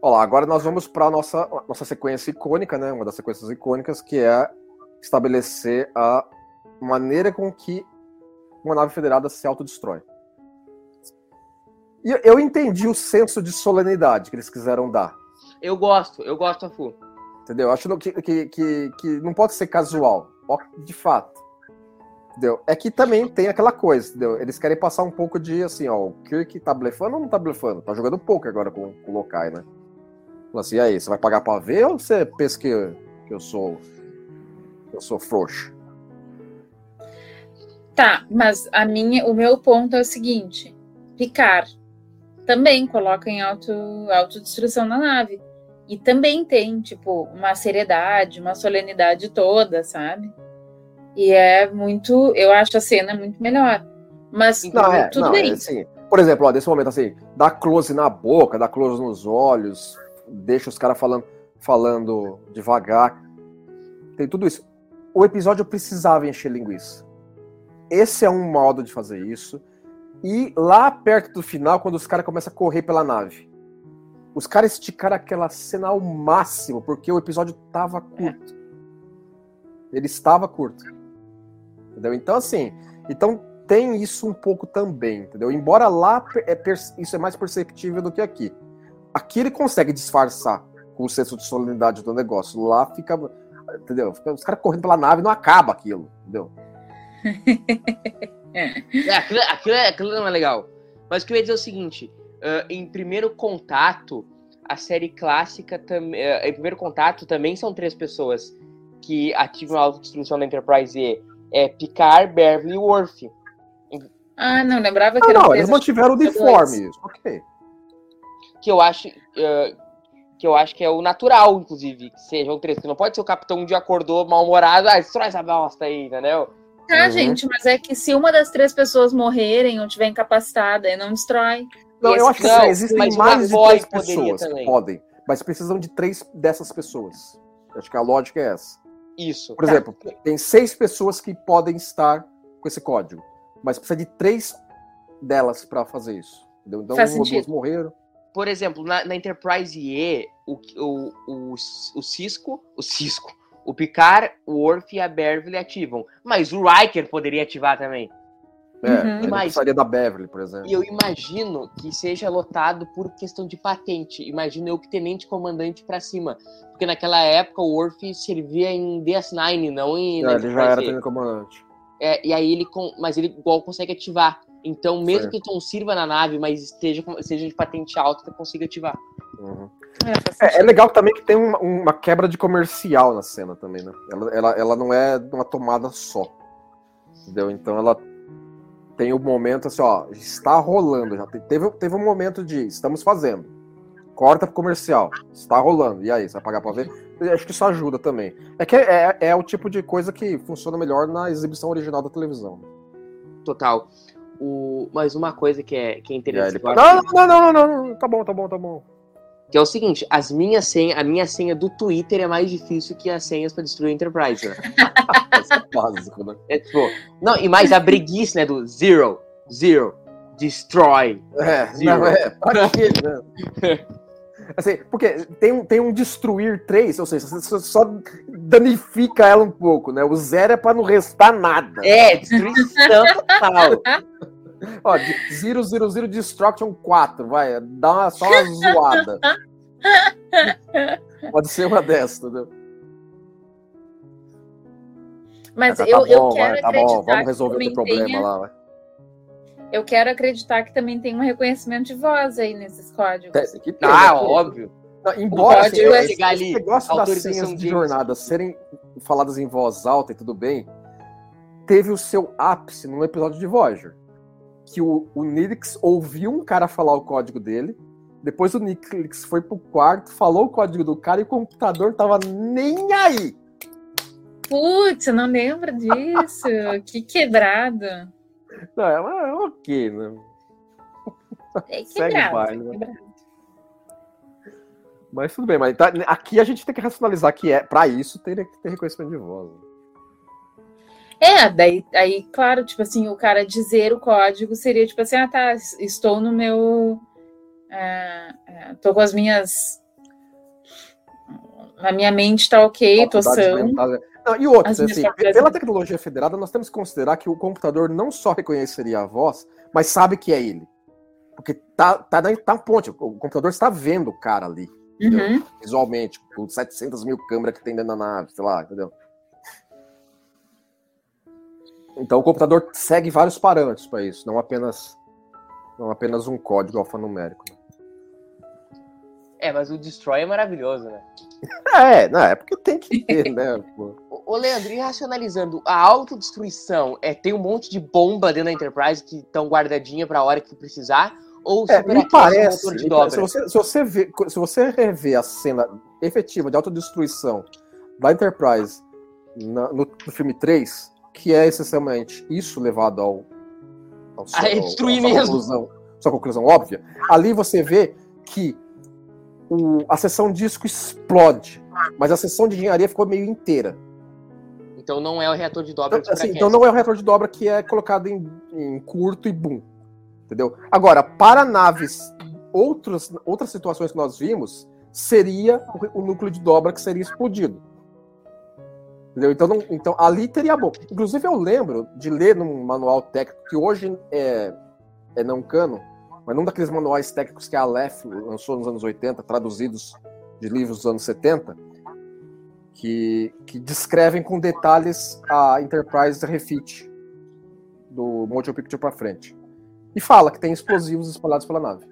Ó lá, agora nós vamos para nossa nossa sequência icônica, né? Uma das sequências icônicas que é estabelecer a maneira com que uma nave federada se autodestrói. E eu- entendi o senso de solenidade que eles quiseram dar. Eu gosto, eu gosto, Afu. Entendeu? Acho que, que, que, que não pode ser casual. De fato. Entendeu? É que também tem aquela coisa, entendeu? Eles querem passar um pouco de assim, ó, o Kirk tá blefando ou não tá blefando? Tá jogando pouco agora com, com o Lokai, né? Fala assim, e aí, você vai pagar pra ver ou você pensa que, que eu sou. eu sou frouxo? Tá, mas a minha, o meu ponto é o seguinte: Picard também coloca em auto, autodestruição na nave. E também tem, tipo, uma seriedade, uma solenidade toda, sabe? E é muito. Eu acho a cena muito melhor. Mas Não, é, tudo não, bem. é assim. Por exemplo, ó, nesse momento assim, dá close na boca, dá close nos olhos, deixa os caras falando, falando devagar. Tem tudo isso. O episódio precisava encher linguiça. Esse é um modo de fazer isso. E lá perto do final, quando os caras começam a correr pela nave, os caras esticaram aquela cena ao máximo, porque o episódio tava curto. Ele estava curto. Entendeu? Então, assim, então tem isso um pouco também, entendeu? Embora lá é isso é mais perceptível do que aqui. Aqui ele consegue disfarçar com o senso de solenidade do negócio. Lá fica, entendeu? Fica- os caras correndo pela nave e não acaba aquilo, entendeu? É, aquilo, aquilo, é- aquilo não é legal. Mas o que eu ia dizer é o seguinte: ah, em primeiro contato, a série clássica também. em primeiro contato também são três pessoas que ativam a autodestruição da Enterprise E. É Picard, Beverly e Worf. Ah, não, lembrava que Ah, era não, eles mantiveram o uniforme. Ok. Que eu acho. ah, que eu acho que é o natural, inclusive, que sejam três. Que não pode ser o capitão um dia acordou mal-humorado, ah, destrói essa bosta aí, entendeu? Tá, Uhum. gente, mas é que se uma das três pessoas morrerem ou tiver incapacitada, aí não destrói. Não, eu acho que não, existem mas o mais de três pessoas que podem, mas precisam de três dessas pessoas. Acho que a lógica é essa. Isso. Por Tá. exemplo, tem seis pessoas que podem estar com esse código, mas precisa de três delas para fazer isso. Entendeu? Então, Faz ou duas morreram. Por exemplo, na, na Enterprise E, o, o, o, o Cisco, o Cisco, o Picard, o Worf e a Beverly ativam. Mas o Riker poderia ativar também. É, Uhum. ele Mas- precisaria da Beverly, por exemplo. E eu imagino que seja lotado por questão de patente. Imagino eu que tenente comandante pra cima. Porque naquela época o Worf servia em DS9, não em. É, ele já era tenente comandante. É, e aí ele. Mas ele igual consegue ativar. Então, mesmo Certo. que tu não sirva na nave, mas esteja, seja de patente alta, tu consiga ativar. Uhum. É, É, é legal também que tem uma, uma quebra de comercial na cena também, né? Ela, ela, ela não é uma tomada só. Entendeu? Então ela tem o momento assim, ó, está rolando. Já te- teve, teve um momento de estamos fazendo. Corta pro comercial. Está rolando. E aí, você vai pagar pra ver? Eu acho que isso ajuda também. É que é, é o tipo de coisa que funciona melhor na exibição original da televisão. Total. O... Mas uma coisa que é, que é interessante. não, não, não, não, não, tá bom, tá bom, tá bom. Que é o seguinte, as minhas senha, a minha senha do Twitter é mais difícil que as senhas pra destruir a Enterprise, né? Isso é básico, né? É tipo, não, e mais a breguice, né, do zero, zero, destroy. É, Zero. não, é, pra quê, né? Assim, porque tem um, tem um destruir 3, ou seja, você só danifica ela um pouco, né? O zero é pra não restar nada. É, destruição total. Ó, de- zero, zero, zero, destruction 4, vai, dá uma, só uma zoada. Pode ser uma dessas, entendeu? Mas tá eu, eu bom, quero vai, tá bom, vamos resolver o problema tenha- lá, vai. Eu quero acreditar que também tem um reconhecimento de voz aí nesses códigos. Que ter, né? Ah, Pô, óbvio. Não, Embora assim, código é esse, esse negócio das senhas de de- jornada serem faladas em voz alta e tudo bem, teve o seu ápice num episódio de Voyager. Que o, o Nilix ouviu um cara falar o código dele, depois o Nilix foi pro quarto, falou o código do cara e o computador tava nem aí. Putz, eu não lembro disso. que quebrado. Não, é, é ok, né? É Segue o baile, né? quebrado. Mas tudo bem, mas tá- aqui a gente tem que racionalizar que é para isso teria que ter reconhecimento de voz. né? É, daí, aí, claro, tipo assim, o cara dizer o código seria tipo assim, ah, tá, estou no meu. é, tô com as minhas. A minha mente tá ok, tô Faculdades sã. Não, e outra, As assim, pela tecnologia federada, nós temos que considerar que o computador não só reconheceria a voz, mas sabe que é ele. Porque tá, tá, tá na ponte, o computador está vendo o cara ali, Uhum. visualmente, com 700 mil câmeras que tem dentro da nave, sei lá, entendeu? Então o computador segue vários parâmetros para isso, não apenas, não apenas um código alfanumérico. É, mas o Destroy é maravilhoso, né? É, não, é porque tem que ter, né? pô. Ô, Leandro, e racionalizando, a autodestruição é tem um monte de bomba dentro da Enterprise que estão guardadinha pra hora que precisar? Ou É, me parece. motor de me parece- Se você, se, você vê, se você rever a cena efetiva de autodestruição da Enterprise na- no, no filme 3, que é essencialmente isso levado ao. ao ao- destruir à sua mesmo. Conclusão, sua conclusão óbvia. Ali você vê que o- a seção disco explode, mas a seção de engenharia ficou meio inteira. Então não é o reator de dobra que Então, assim, então não é o reator de dobra que é colocado em, em curto e boom. Entendeu? Agora, para naves, outros, outras situações que nós vimos, seria o, o núcleo de dobra que seria explodido. Entendeu? Então, não- então ali teria bom. Inclusive, eu lembro de ler num manual técnico que hoje é, é não cano, mas num daqueles manuais técnicos que a Aleph lançou nos anos 80, traduzidos de livros dos anos 70, que, que descrevem com detalhes a Enterprise refit do Motion Picture para frente. E fala que tem explosivos espalhados pela nave.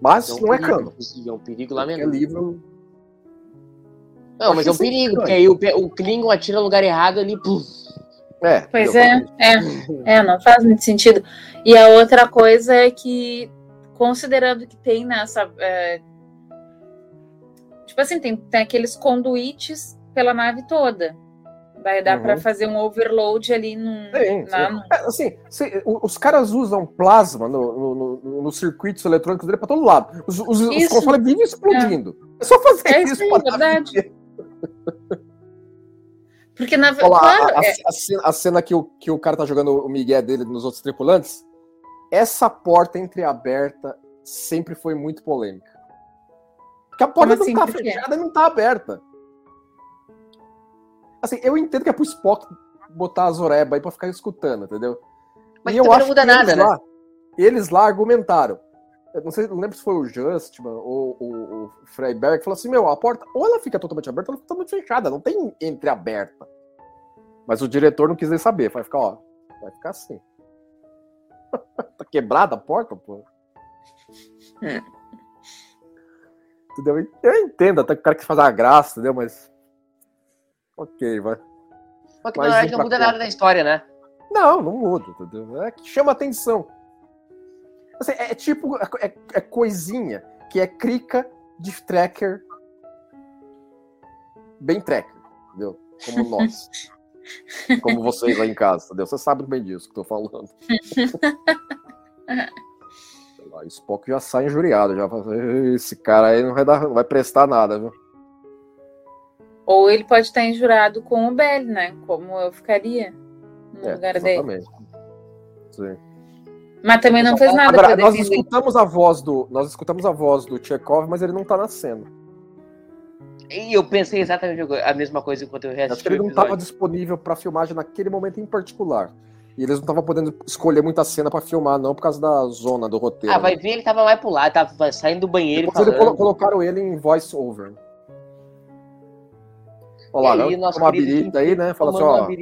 Mas É um não é perigo, cano. inclusive, É um perigo É lamentável. livro. Não, mas é um perigo, estranho. porque aí o, o Klingon atira no lugar errado ali, puf. Pois É. entendeu? é, é, é, não faz muito sentido. E a outra coisa é que, considerando que tem nessa. é, tipo assim, tem, tem aqueles conduítes pela nave toda. Vai dar Uhum. para fazer um overload ali num, Sim, na- sim. É, assim, se- os caras usam plasma no, no, no- nos circuitos eletrônicos dele para todo lado. Os, os, os consoles vivem explodindo. É, só fazer É isso. isso nave verdade. Porque na Olha lá, claro, a, a- é- a cena, que, o, que o cara tá jogando o Miguel dele nos outros tripulantes, essa porta entreaberta sempre foi muito polêmica. Porque a porta Como assim? não tá Por quê? fechada e não tá aberta. Assim, eu entendo que é pro Spock botar a Zoreba aí pra ficar escutando, entendeu? Mas e eu acho não muda que eles nada, né? lá, Eles lá argumentaram. Eu não sei, não lembro se foi o Justman ou o, o Freiberg, falou assim: meu, a porta ou ela fica totalmente aberta ou ela fica totalmente fechada, não tem entreaberta. Mas o diretor não quis nem saber, vai ficar, ó, vai ficar assim. tá quebrada a porta, pô. Entendeu? Eu entendo até que o cara quis fazer a graça, entendeu? Mas. Ok, vai. Só que na verdade não muda conta. nada da história, né? Não, não muda, entendeu? É que chama atenção. Assim, é tipo, é, é- é coisinha que é crica de tracker. Bem tracker, entendeu? Como nós. Como vocês lá em casa, entendeu? Você sabe bem disso que eu tô falando. Lá, Spock já sai injuriado, já esse cara aí não vai, dar, não vai prestar nada, viu? Ou ele pode estar injurado com o Bell, né? Como eu ficaria no É, lugar dele. exatamente. Sim. Mas também não fez nada Agora, pra nós defender. escutamos a voz do, nós escutamos a voz do Chekhov, mas ele não tá na cena. E eu pensei exatamente a mesma coisa enquanto eu Acho reassisti que o ele não estava disponível para filmagem naquele momento em particular. E eles não estavam podendo escolher muita cena para filmar, não, por causa da zona do roteiro. Ah, vai ver, ele tava mais pro lado, tava saindo do banheiro Depois falando. colo- colocaram ele em voice over. Olha lá, E aí, né? uma birita aí, né? Fala assim, ó, fala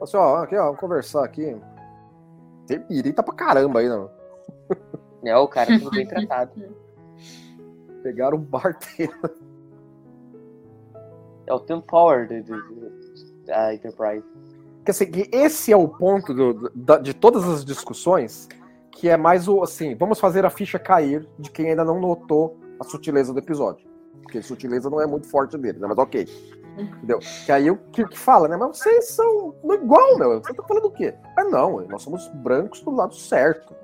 assim, ó, aqui, ó, vamos conversar aqui. Tem birita pra caramba aí, não. É, o cara tudo bem tratado. Pegaram o barteiro. É o Tim Power da Enterprise. que assim, que esse é o ponto do- da- de todas as discussões, que é mais o assim, vamos fazer a ficha cair de quem ainda não notou a sutileza do episódio. Porque sutileza não é muito forte dele, né? Mas ok. Entendeu? Que aí o Kirk fala, né? Mas vocês são igual, meu. Você tá falando o quê? Ah, não, nós somos brancos do lado certo.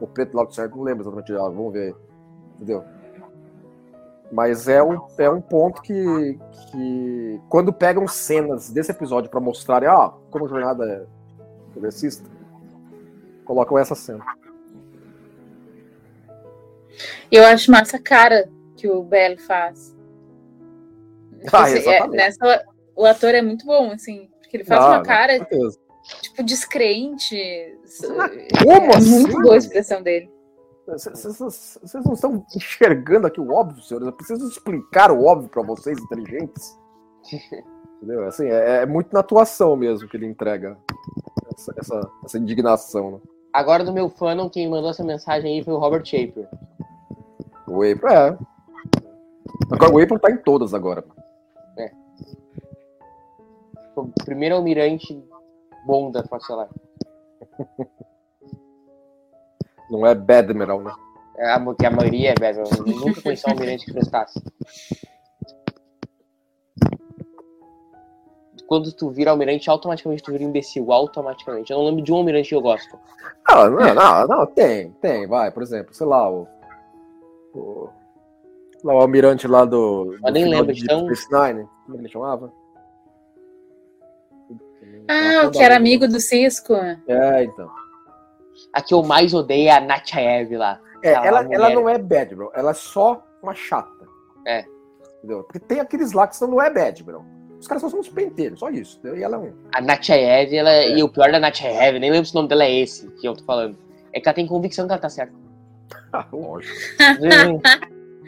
O preto do lado certo, não lembro exatamente. Ah, vamos ver. Entendeu? Mas é um, é um ponto que, que quando pegam cenas desse episódio pra mostrarem, ah, como a jornada é progressista, colocam essa cena. Eu acho massa cara que o Bell faz. Ah, Esse- é, nessa, o ator é muito bom, assim, porque ele faz Ah, uma cara, tipo, descrente. Como é assim? muito boa a expressão dele. Vocês não estão enxergando aqui o óbvio, senhores. Eu preciso explicar o óbvio pra vocês, inteligentes. Entendeu? Assim, é, é muito na atuação mesmo que ele entrega essa, essa, essa indignação. Né? Agora, no meu fandom, quem mandou essa mensagem aí foi o Robert Shaper. O April, é. Agora, o April tá em todas agora. O primeiro almirante bom da Força Estelar. Não é Bad Admiral, né? É, a- Que a maioria é velho. Eu nunca conheci um almirante que prestasse. Quando tu vira almirante, automaticamente tu vira imbecil. Automaticamente. Eu não lembro de um almirante que eu gosto. Não, não, não, não, tem, tem, vai, por exemplo, sei lá, o. O, lá, o almirante lá do. do Eu nem final lembro, de então- Space Nine, como ele chamava? Ah, o que era amigo do Cisco. É, então. A que eu mais odeio é a Natchaev lá. É, ela, mulher. ela não é bad, bro. Ela é só uma chata. É. Entendeu? Porque tem aqueles lá que são, não é bad, bro. Os caras só são uns penteiros, só isso. Entendeu? E ela é um. A Natchaev, ela, É. e o pior da Natchaev, nem lembro se o nome dela é esse que eu tô falando. É que ela tem convicção que ela tá certa. Ah, lógico.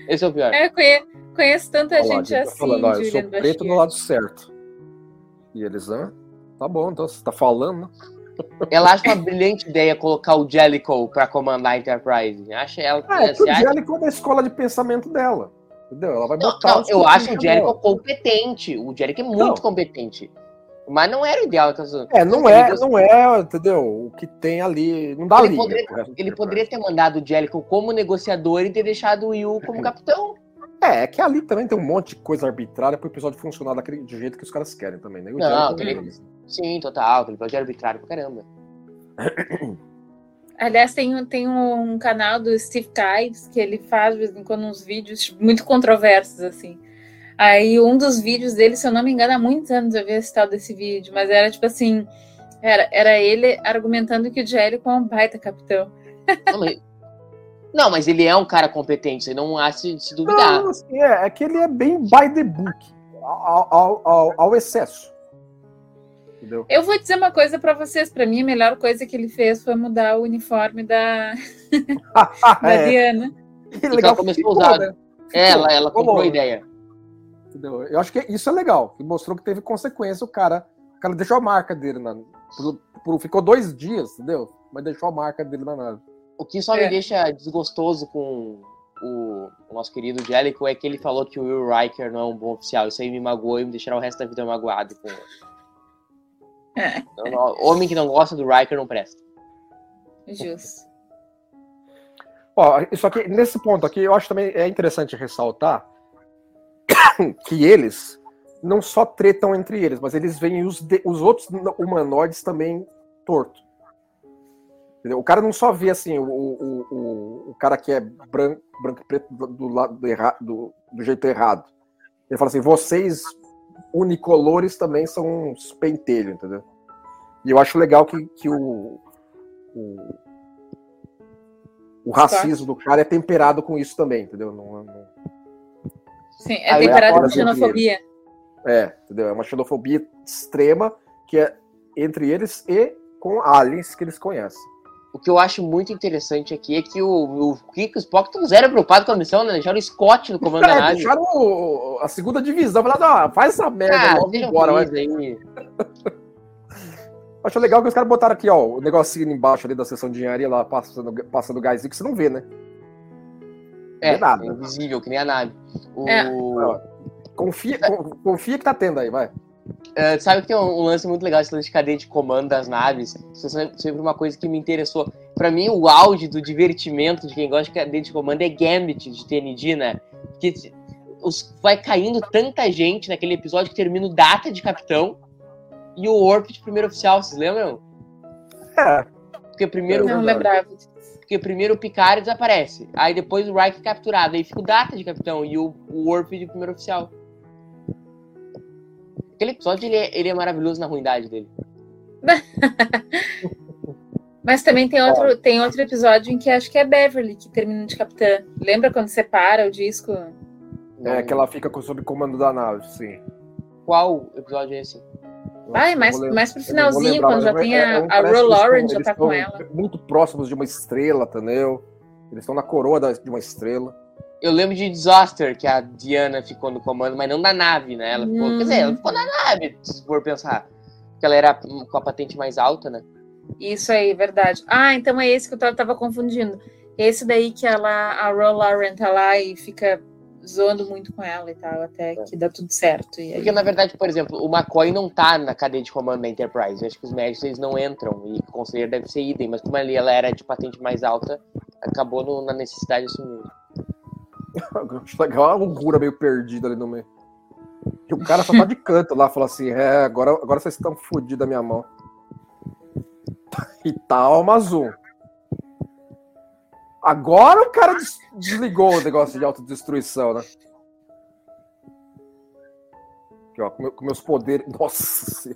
Esse é o pior. É, eu conhe- conheço tanta Olha lá, gente gente tá assim, falando, ó, eu sou preto do lado certo. E eles, ah, tá bom, então você tá falando, né? Ela acha uma brilhante ideia colocar o Jellicoe pra comandar a Enterprise. Acha ela. Ah, é que o acha- Jellicoe é da escola de pensamento dela. Entendeu? Ela vai Não, botar não, os eu acho o dela. competente. O Jericho é muito Não. competente. Mas não era o ideal. eu- É, não é, não é, entendeu? O que tem ali. Não dá Ele liga. poderia- do Ele poderia ter mandado o Jellicoe como negociador e ter deixado o Will como capitão. É, é que ali também tem um monte de coisa arbitrária pro episódio funcionar daquele do jeito que os caras querem também, né? O Não, aquele- Sim, total. Aquele episódio arbitrário pra caramba. Aliás, tem, um- tem um canal do Steve Kives que ele faz de vez em quando uns vídeos tipo, muito controversos, assim. Aí um dos vídeos dele, se eu não me engano, há muitos anos eu vi esse tal desse vídeo, mas era tipo assim, era, era ele argumentando que o Jericho é um baita capitão. Não mas... não, mas ele é um cara competente. Você não há se, se duvidar. Não, assim, é, é que ele é bem by the book. ao, ao, ao, ao excesso. Entendeu? Eu vou dizer uma coisa para vocês. Para mim, a melhor coisa que ele fez foi mudar o uniforme da, da é. Diana. Que legal, começou a usar. Né? Ela, ela comprou a ideia. Entendeu? Eu acho que isso é legal, que mostrou que teve consequência. O cara, o cara deixou a marca dele na. Por, por, ficou dois dias, entendeu? Mas deixou a marca dele na nave. O que só é. me deixa desgostoso com o, o, nosso querido Jellico é que ele falou que o Will Riker não é um bom oficial. Isso aí me magoou e me deixará o resto da vida magoado com é. Então, homem que não gosta do Riker não presta. Justo. Ó, isso aqui, nesse ponto aqui, eu acho também é interessante ressaltar que eles não só tretam entre eles, mas eles veem os, de, os outros humanoides também torto. Entendeu? O cara não só vê assim o, o, o, o cara que é branco, branco e preto do, do lado do, do, do jeito errado. Ele fala assim: vocês unicolores também são uns pentelhos, entendeu? E eu acho legal que, que o, o, o racismo do cara é temperado com isso também, entendeu? Não, não... Sim, é temperado com xenofobia. É, entendeu? É uma xenofobia extrema que é entre eles e com aliens que eles conhecem. O que eu acho muito interessante aqui é que o, o Kiko e o Spock estão zero preocupados com a missão, né? Deixaram o Scott no comando é, da nave. Deixaram o, a segunda divisão, falaram, ah, faz essa merda, ah, logo embora. Aí. Acho legal que os caras botaram aqui, ó, o negocinho embaixo ali da seção de engenharia, lá passando, passando gás que você não vê, né? É, nada. é invisível, que nem a nave. O... É. Confia, confia que tá tendo aí, vai. Uh, sabe que tem um, um, lance muito legal esse lance de cadeia de comando das naves. Isso é sempre uma coisa que me interessou. Para mim, o auge do divertimento de quem gosta de cadeia de comando é Gambit de TND, né? Porque os, vai caindo tanta gente naquele episódio que termina o data de capitão e o Warp de primeiro oficial, vocês lembram? É. Porque primeiro. Não lembrava. Porque primeiro o Picard desaparece. Aí depois o Reich é capturado. Aí fica o Data de capitão e o, o Warp de primeiro oficial. Aquele episódio ele é, ele é maravilhoso na ruindade dele. Mas também tem outro, tem outro episódio em que acho que é Beverly que termina de capitã. Lembra quando separa o disco? É, que ela fica sob comando da nave, sim. Qual episódio é esse? Ai, mais, mais pro finalzinho, lembrar, quando já tem a, é, a Roll Lauren, já tá com ela. Muito próximos de uma estrela, entendeu? Eles estão na coroa de uma estrela. Eu lembro de Disaster, que a Diana ficou no comando, mas não da nave, né? Ela ficou, hum. Quer dizer, ela ficou na nave, se for pensar. Porque ela era com a patente mais alta, né? Isso aí, verdade. Ah, então é esse que eu tava confundindo. Esse daí que ela, a Roll Lauren tá lá e fica zoando muito com ela e tal, até é. que dá tudo certo. Aí... Porque, na verdade, por exemplo, o McCoy não tá na cadeia de comando da Enterprise. Eu acho que os médicos eles não entram, e o conselheiro deve ser idem, mas como ali ela era de patente mais alta, acabou no, na necessidade de assumir. acho legal a loucura meio perdida ali no meio. E o cara só tá de canto lá, fala assim: é, agora, agora vocês estão fodidos da minha mão. E tal, mas um. Agora o cara desligou o negócio de autodestruição, né? Aqui, ó, com, meus poderes. Nossa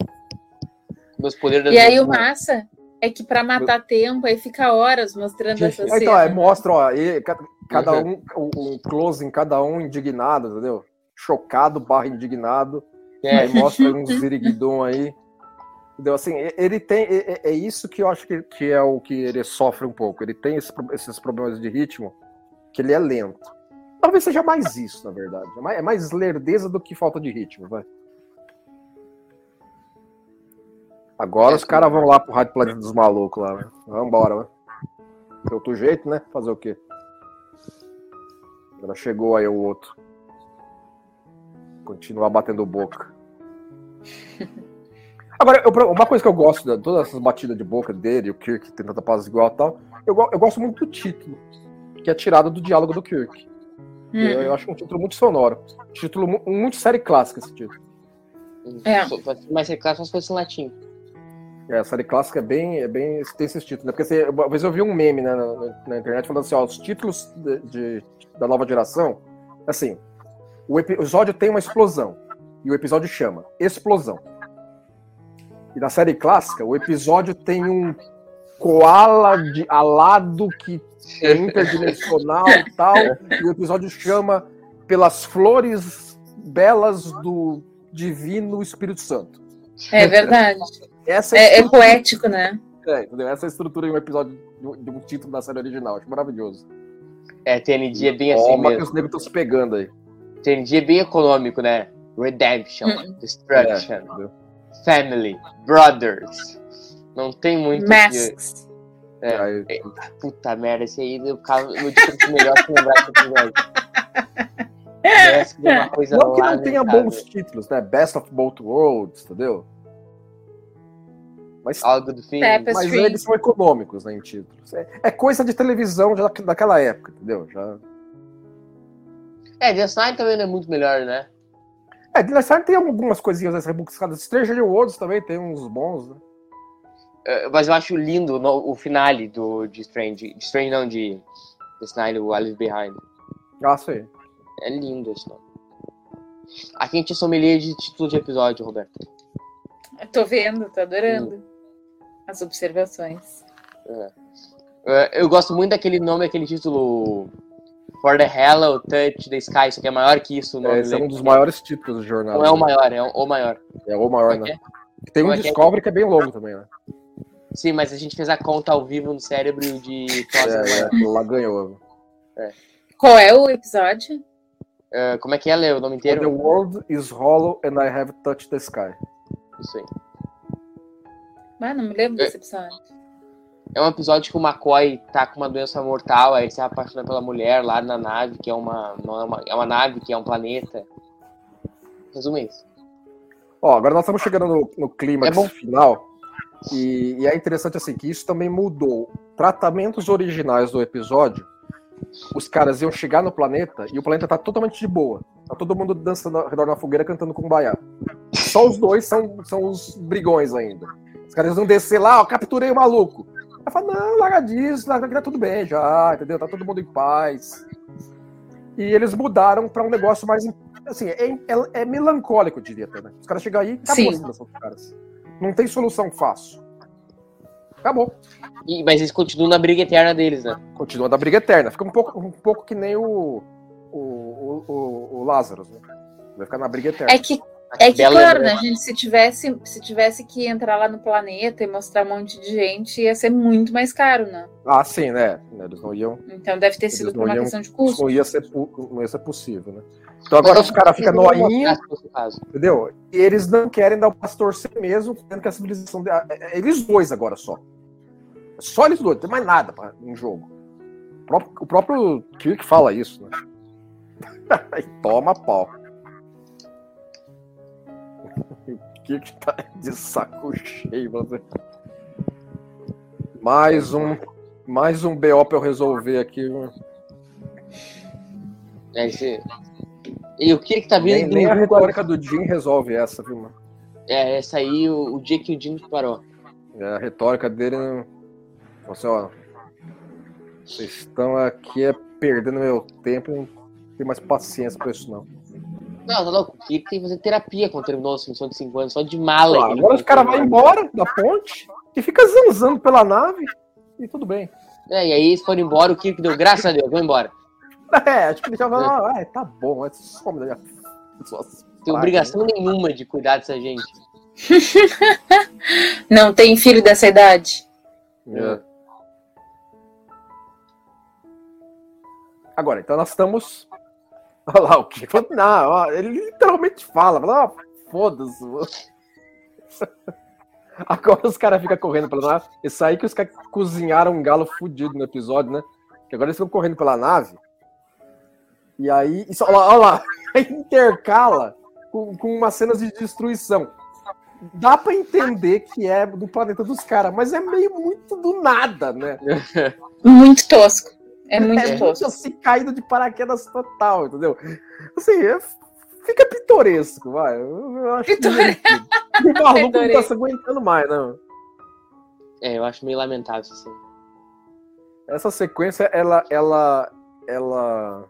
Meus poderes E aí o massa é que para matar Meu... tempo, aí fica horas mostrando essa então, cena. Então, é, mostra, ó, aí, cada um, um close em cada um indignado, entendeu? Chocado barra indignado. É. Aí mostra um ziriguidum aí. Entendeu? Assim, ele tem. É, é, isso que eu acho que, que é o que ele sofre um pouco. Ele tem esse, esses problemas de ritmo, que ele é lento. Talvez seja mais isso, na verdade. É mais, é mais lerdeza do que falta de ritmo, vai. Agora é, os caras vão lá pro Rádio Planeta dos Malucos lá, né? Vambora, né? De outro jeito, né? Fazer o quê? Agora chegou aí o outro. Continuar batendo boca. Agora, eu, uma coisa que eu gosto de todas essas batidas de boca dele, o Kirk tentando igual e tal, eu, eu, gosto muito do título, que é tirado do diálogo do Kirk. Hum. Eu, eu, acho um título muito sonoro. Título muito série clássica esse título. É. Mas série clássica se fosse em latim. É, a série clássica é bem, é bem tem esses títulos, né? Porque você, uma vez eu vi um meme né, na, na, internet falando assim, ó, os títulos de, de, da nova geração, assim, o episódio tem uma explosão, e o episódio chama Explosão. E na série clássica, o episódio tem um koala de alado que é interdimensional e tal. E o episódio chama Pelas Flores belas do divino Espírito Santo. É verdade. Essa É, é estrutura- poético, né? é, entendeu? Essa é a estrutura em um episódio de- de um título da série original. Acho maravilhoso. É, TND é bem assim uma que mesmo. os negros estão se pegando aí. TND é bem econômico, né? Redemption, Hum. Destruction, É, entendeu? Family, Brothers. Não tem muito. que- Masks. É. Aí- Puta merda, esse aí eu ficava no melhor que lembrar esse episódio. Que uma coisa Não que não tenha bons títulos, né? Best of Both Worlds, entendeu? Mas, Algo do fim. Tapestry. mas eles são econômicos, né, em títulos. É, é coisa de televisão já daquela época, entendeu? Já... É, The Sign também não é muito melhor, né? É, Dinosaur tem algumas coisinhas assim, rebuscadas. Stranger Worlds também tem uns bons, né? É, Mas eu acho lindo no- o finale do, de Strange. De Strange não, de The Sign, o I Live Behind. Ah, sei. É lindo esse nome. Aqui a gente é sommelier de título de episódio, Roberto. Eu tô vendo, tô adorando as observações. É, Eu gosto muito daquele nome, aquele título For the Hello Touch the Sky, isso aqui é maior que isso. O É, esse é um dos maiores títulos do jornal. Não é o né? maior, é o o maior. É o maior, é né? que Tem um Como é que é? Discovery que é bem longo também, né? Sim, mas a gente fez a conta ao vivo no cérebro de É, maior. é, lá ganhou. Qual é o episódio? É, como é que é, Lê, o nome The inteiro? world is hollow and I have touched the sky. Isso aí. Ah, não me lembro desse episódio. É um episódio que o McCoy tá com uma doença mortal, aí ele se apaixona pela mulher lá na nave, que é uma, não é uma, é uma nave, que é um planeta. Resume isso. Ó, agora nós estamos chegando no, no clímax É final. E, e é interessante assim que isso também mudou. Tratamentos originais do episódio, os caras iam chegar no planeta e o planeta tá totalmente de boa. Tá todo mundo dançando ao redor da fogueira cantando com baiá. Só os dois são, são os brigões ainda. Os caras vão descer lá, ó, capturei o maluco. Aí fala, não, larga disso, larga que tá tudo bem já, entendeu? Tá todo mundo em paz. E eles mudaram pra um negócio mais. Assim, é, é, é melancólico, eu diria até, né? Os caras chegam aí e acabou Sim. a situação dos caras. Não tem solução fácil. Acabou. E- mas eles continuam na briga eterna deles, né? Continua da briga eterna. Fica um pouco, um pouco que nem o, o, o, o, o Lazarus, né? Vai ficar na briga eterna. É que, é que claro, né, gente? Se tivesse, se tivesse que entrar lá no planeta e mostrar um monte de gente, ia ser muito mais caro, né? Ah, sim, né? Eles não iam. Então deve ter sido por uma iam- questão de custo. Não ia ser, não ia ser possível, né? Então agora os caras ficam noinha, entendeu? E eles não querem dar o passo torcer mesmo, tendo que a civilização. de- é- é Eles dois agora só. É Só eles dois, não tem mais nada pra, em jogo. O próprio, o próprio Kirk fala isso, né? e toma pau. O Kirk tá de saco cheio, você. Mais um. Mais um BO pra eu resolver aqui. É, esse... E o que que tá Nem, vindo nem a do retórica do Jim resolve essa, viu, mano? É, essa aí, o, o dia que o Jim parou. É, A retórica dele. não- Assim, ó. Vocês estão aqui é perdendo meu tempo. Não tenho mais paciência pra isso, não. Não, tá louco. O Kirk tem que fazer terapia quando terminou a de 5 anos, só de mala. Ah, agora os caras vão vai embora da ponte e fica zanzando pela nave e tudo bem. É, e aí eles foram embora, o Kirk deu graças a Deus, vão embora. É, acho que ele já vai lá, ah, tá bom, é some da minha. Tem obrigação nenhuma de cuidar dessa gente. Não tem filho dessa idade? É. Agora, então nós estamos. Olha lá o que? Não, ó, ele literalmente fala, fala, ó, foda-se. mano." Agora os caras ficam correndo pela nave. Isso aí que os caras cozinharam um galo fudido no episódio, né? Que agora eles ficam correndo pela nave. E aí. Isso, olha lá, olha lá. Intercala com, com umas cenas de destruição. Dá pra entender que é do planeta dos caras, mas é meio muito do nada, né? Muito tosco. É muito É tosco. muito assim, caído de paraquedas total, entendeu? Assim, é- fica pitoresco, vai. Eu, eu acho Pitore- que o maluco não tá se aguentando mais, não. É, eu acho meio lamentável isso assim. Essa sequência, ela, ela, ela,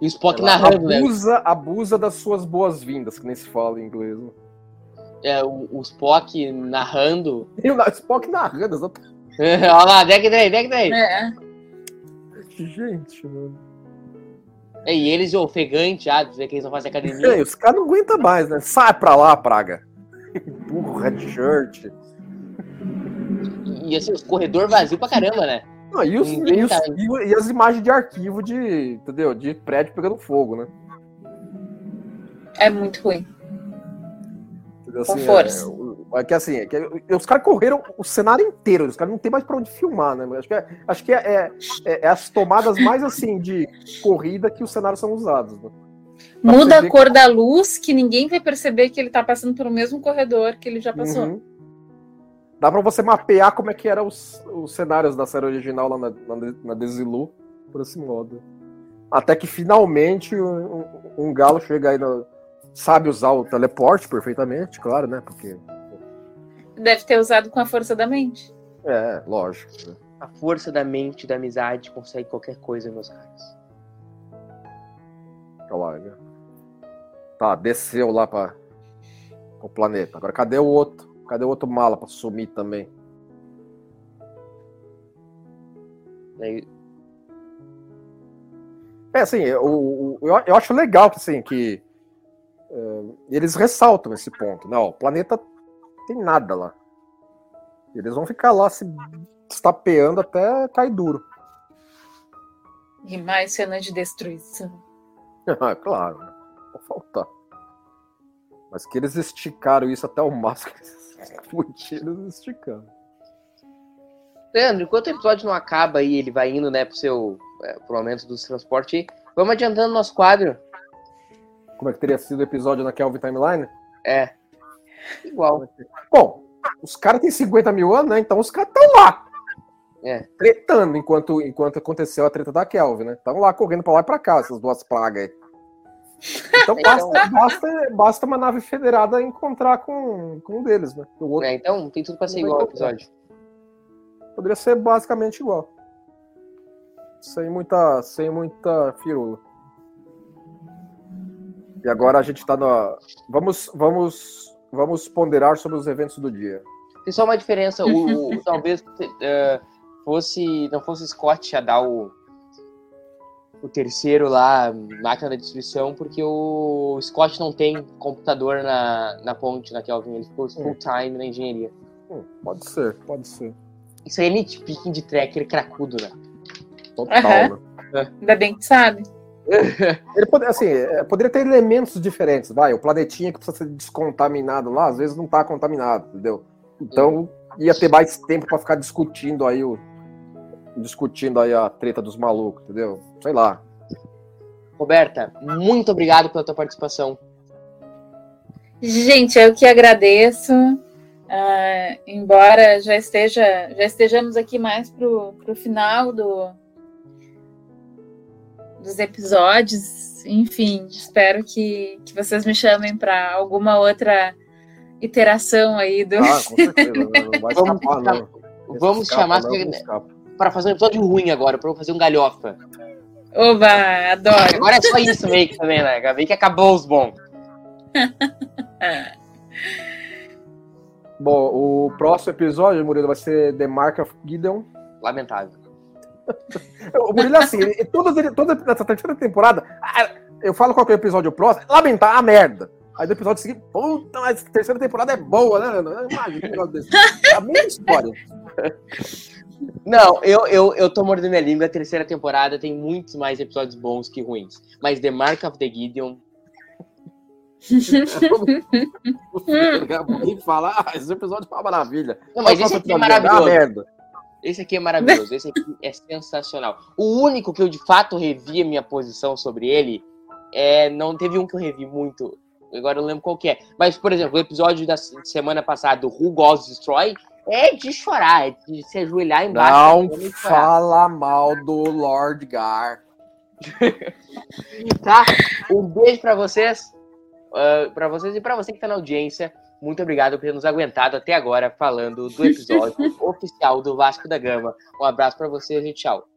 E o Spock ela narrando, né? abusa, abusa das suas boas-vindas, que nem se fala em inglês. né? É, o, o Spock narrando. E o Spock narrando, exatamente. Olha lá, deck daí, deck daí. É. Gente, mano. É, e eles ofegante, ah, dizer que eles não fazem academia. Ei, os caras não aguentam mais, né? Sai pra lá, praga. Burro, red shirt. E assim, os corredor vazio pra caramba, né? Não, e, os- e os- tá- e- as imagens de arquivo de, entendeu? De prédio pegando fogo, né? É muito ruim. Entendeu? Com Assim, força. É, é que assim, é que os caras correram o cenário inteiro, os caras não tem mais pra onde filmar, né? Acho que, é, acho que é, é- é- é as tomadas mais assim de corrida que os cenários são usados. Né? Muda a cor da luz que ninguém vai perceber que ele tá passando pelo mesmo corredor que ele já passou. Uhum. Dá pra você mapear como é que eram os, os cenários da série original lá na, na, na Desilu, por esse modo. Até que finalmente um, um- um galo chega aí, no- sabe usar o teleporte perfeitamente, claro, né? Porque Deve ter usado com a força da mente. é, lógico. né? A força da mente e da amizade consegue qualquer coisa, meus caros. Olha lá, né? Tá, desceu lá para o planeta. Agora cadê o outro? Cadê o outro mala pra sumir também? Daí, É assim, eu, eu, eu acho legal que assim que é, eles ressaltam esse ponto. Não, o planeta tem nada lá. Eles vão ficar lá se estapeando até cair duro. E mais cenas de destruição. Ah, claro, né? Não faltar. Mas que eles esticaram isso até o máximo que eles podiam, eles esticaram. Leandro, enquanto o episódio não acaba e ele vai indo, né, pro seu é, pro momento do transporte, aí, vamos adiantando nosso quadro. Como é que teria sido o episódio na Kelvin Timeline? É. Igual. Bom, os caras têm 50 mil anos, né? Então os caras estão lá. É. Tretando enquanto, enquanto aconteceu a treta da Kelvin, né? Estão lá correndo pra lá e pra cá, essas duas pragas aí. Então basta, basta, basta uma nave federada encontrar com, com um deles, né? O outro É, então tem tudo pra ser igual o episódio. poderia ser basicamente igual. Sem muita, sem muita firula. E agora a gente tá na. Vamos, vamos, vamos ponderar sobre os eventos do dia. Tem só uma diferença. O, o- talvez eh, fosse. Não fosse Scott a dar o. O terceiro lá, máquina da destruição, porque o Scott não tem computador na, na ponte, na Kelvin. Ele ficou full time na engenharia. Hum, pode ser, pode ser. Isso aí é nitpicking de tracker cracudo, né? Total, Aham. né? Ainda bem que sabe. Ele pode, assim, é, poderia ter elementos diferentes, vai. O planetinha que precisa ser descontaminado lá, às vezes não tá contaminado, entendeu? Então ia ter mais tempo pra ficar discutindo aí o. Discutindo aí a treta dos malucos, entendeu? Sei lá. Roberta, muito obrigado pela tua participação. Gente, eu que agradeço. Ah, embora já esteja, já estejamos aqui mais pro, pro final do, dos episódios, enfim, espero que, que vocês me chamem para alguma outra iteração aí do. Ah, com certeza. Não vai Vamos escapar, não. Vamos Escapa, chamar para fazer um episódio ruim agora, para eu fazer um galhofa. Oba, adoro. Agora é só isso meio que também, né? Meio que acabou os bons. Bom, o próximo episódio, Murilo, vai ser The Mark of Gideon. Lamentável. O Murilo é assim, ele, todas, ele, toda essa terceira temporada, ah, eu falo qual que é o episódio próximo, lamentar a merda. Aí no episódio seguinte, puta, mas a terceira temporada é boa, né? Não Imagina um negócio desse. É a mesma história. Não, eu, eu, eu tô mordendo a língua. A terceira temporada tem muitos mais episódios bons que ruins. Mas The Mark of the Gideon. Alguém fala, ah, esse episódio foi uma maravilha. Não, mas esse que aqui é é? Ah, maravilhoso. Esse aqui é maravilhoso. Esse aqui é sensacional. O único que eu de fato revi a minha posição sobre ele é. Não teve um que eu revi muito. Agora eu lembro qual que é. Mas, por exemplo, o episódio da semana passada Who Goes Destroy é de chorar, é de se ajoelhar embaixo. Não chorar. fala mal do Lord Gar. Tá? Um beijo pra vocês. ah, pra vocês e pra você que tá na audiência. Muito obrigado por ter nos aguentado até agora falando do episódio oficial do Vasco da Gama. Um abraço pra vocês e tchau.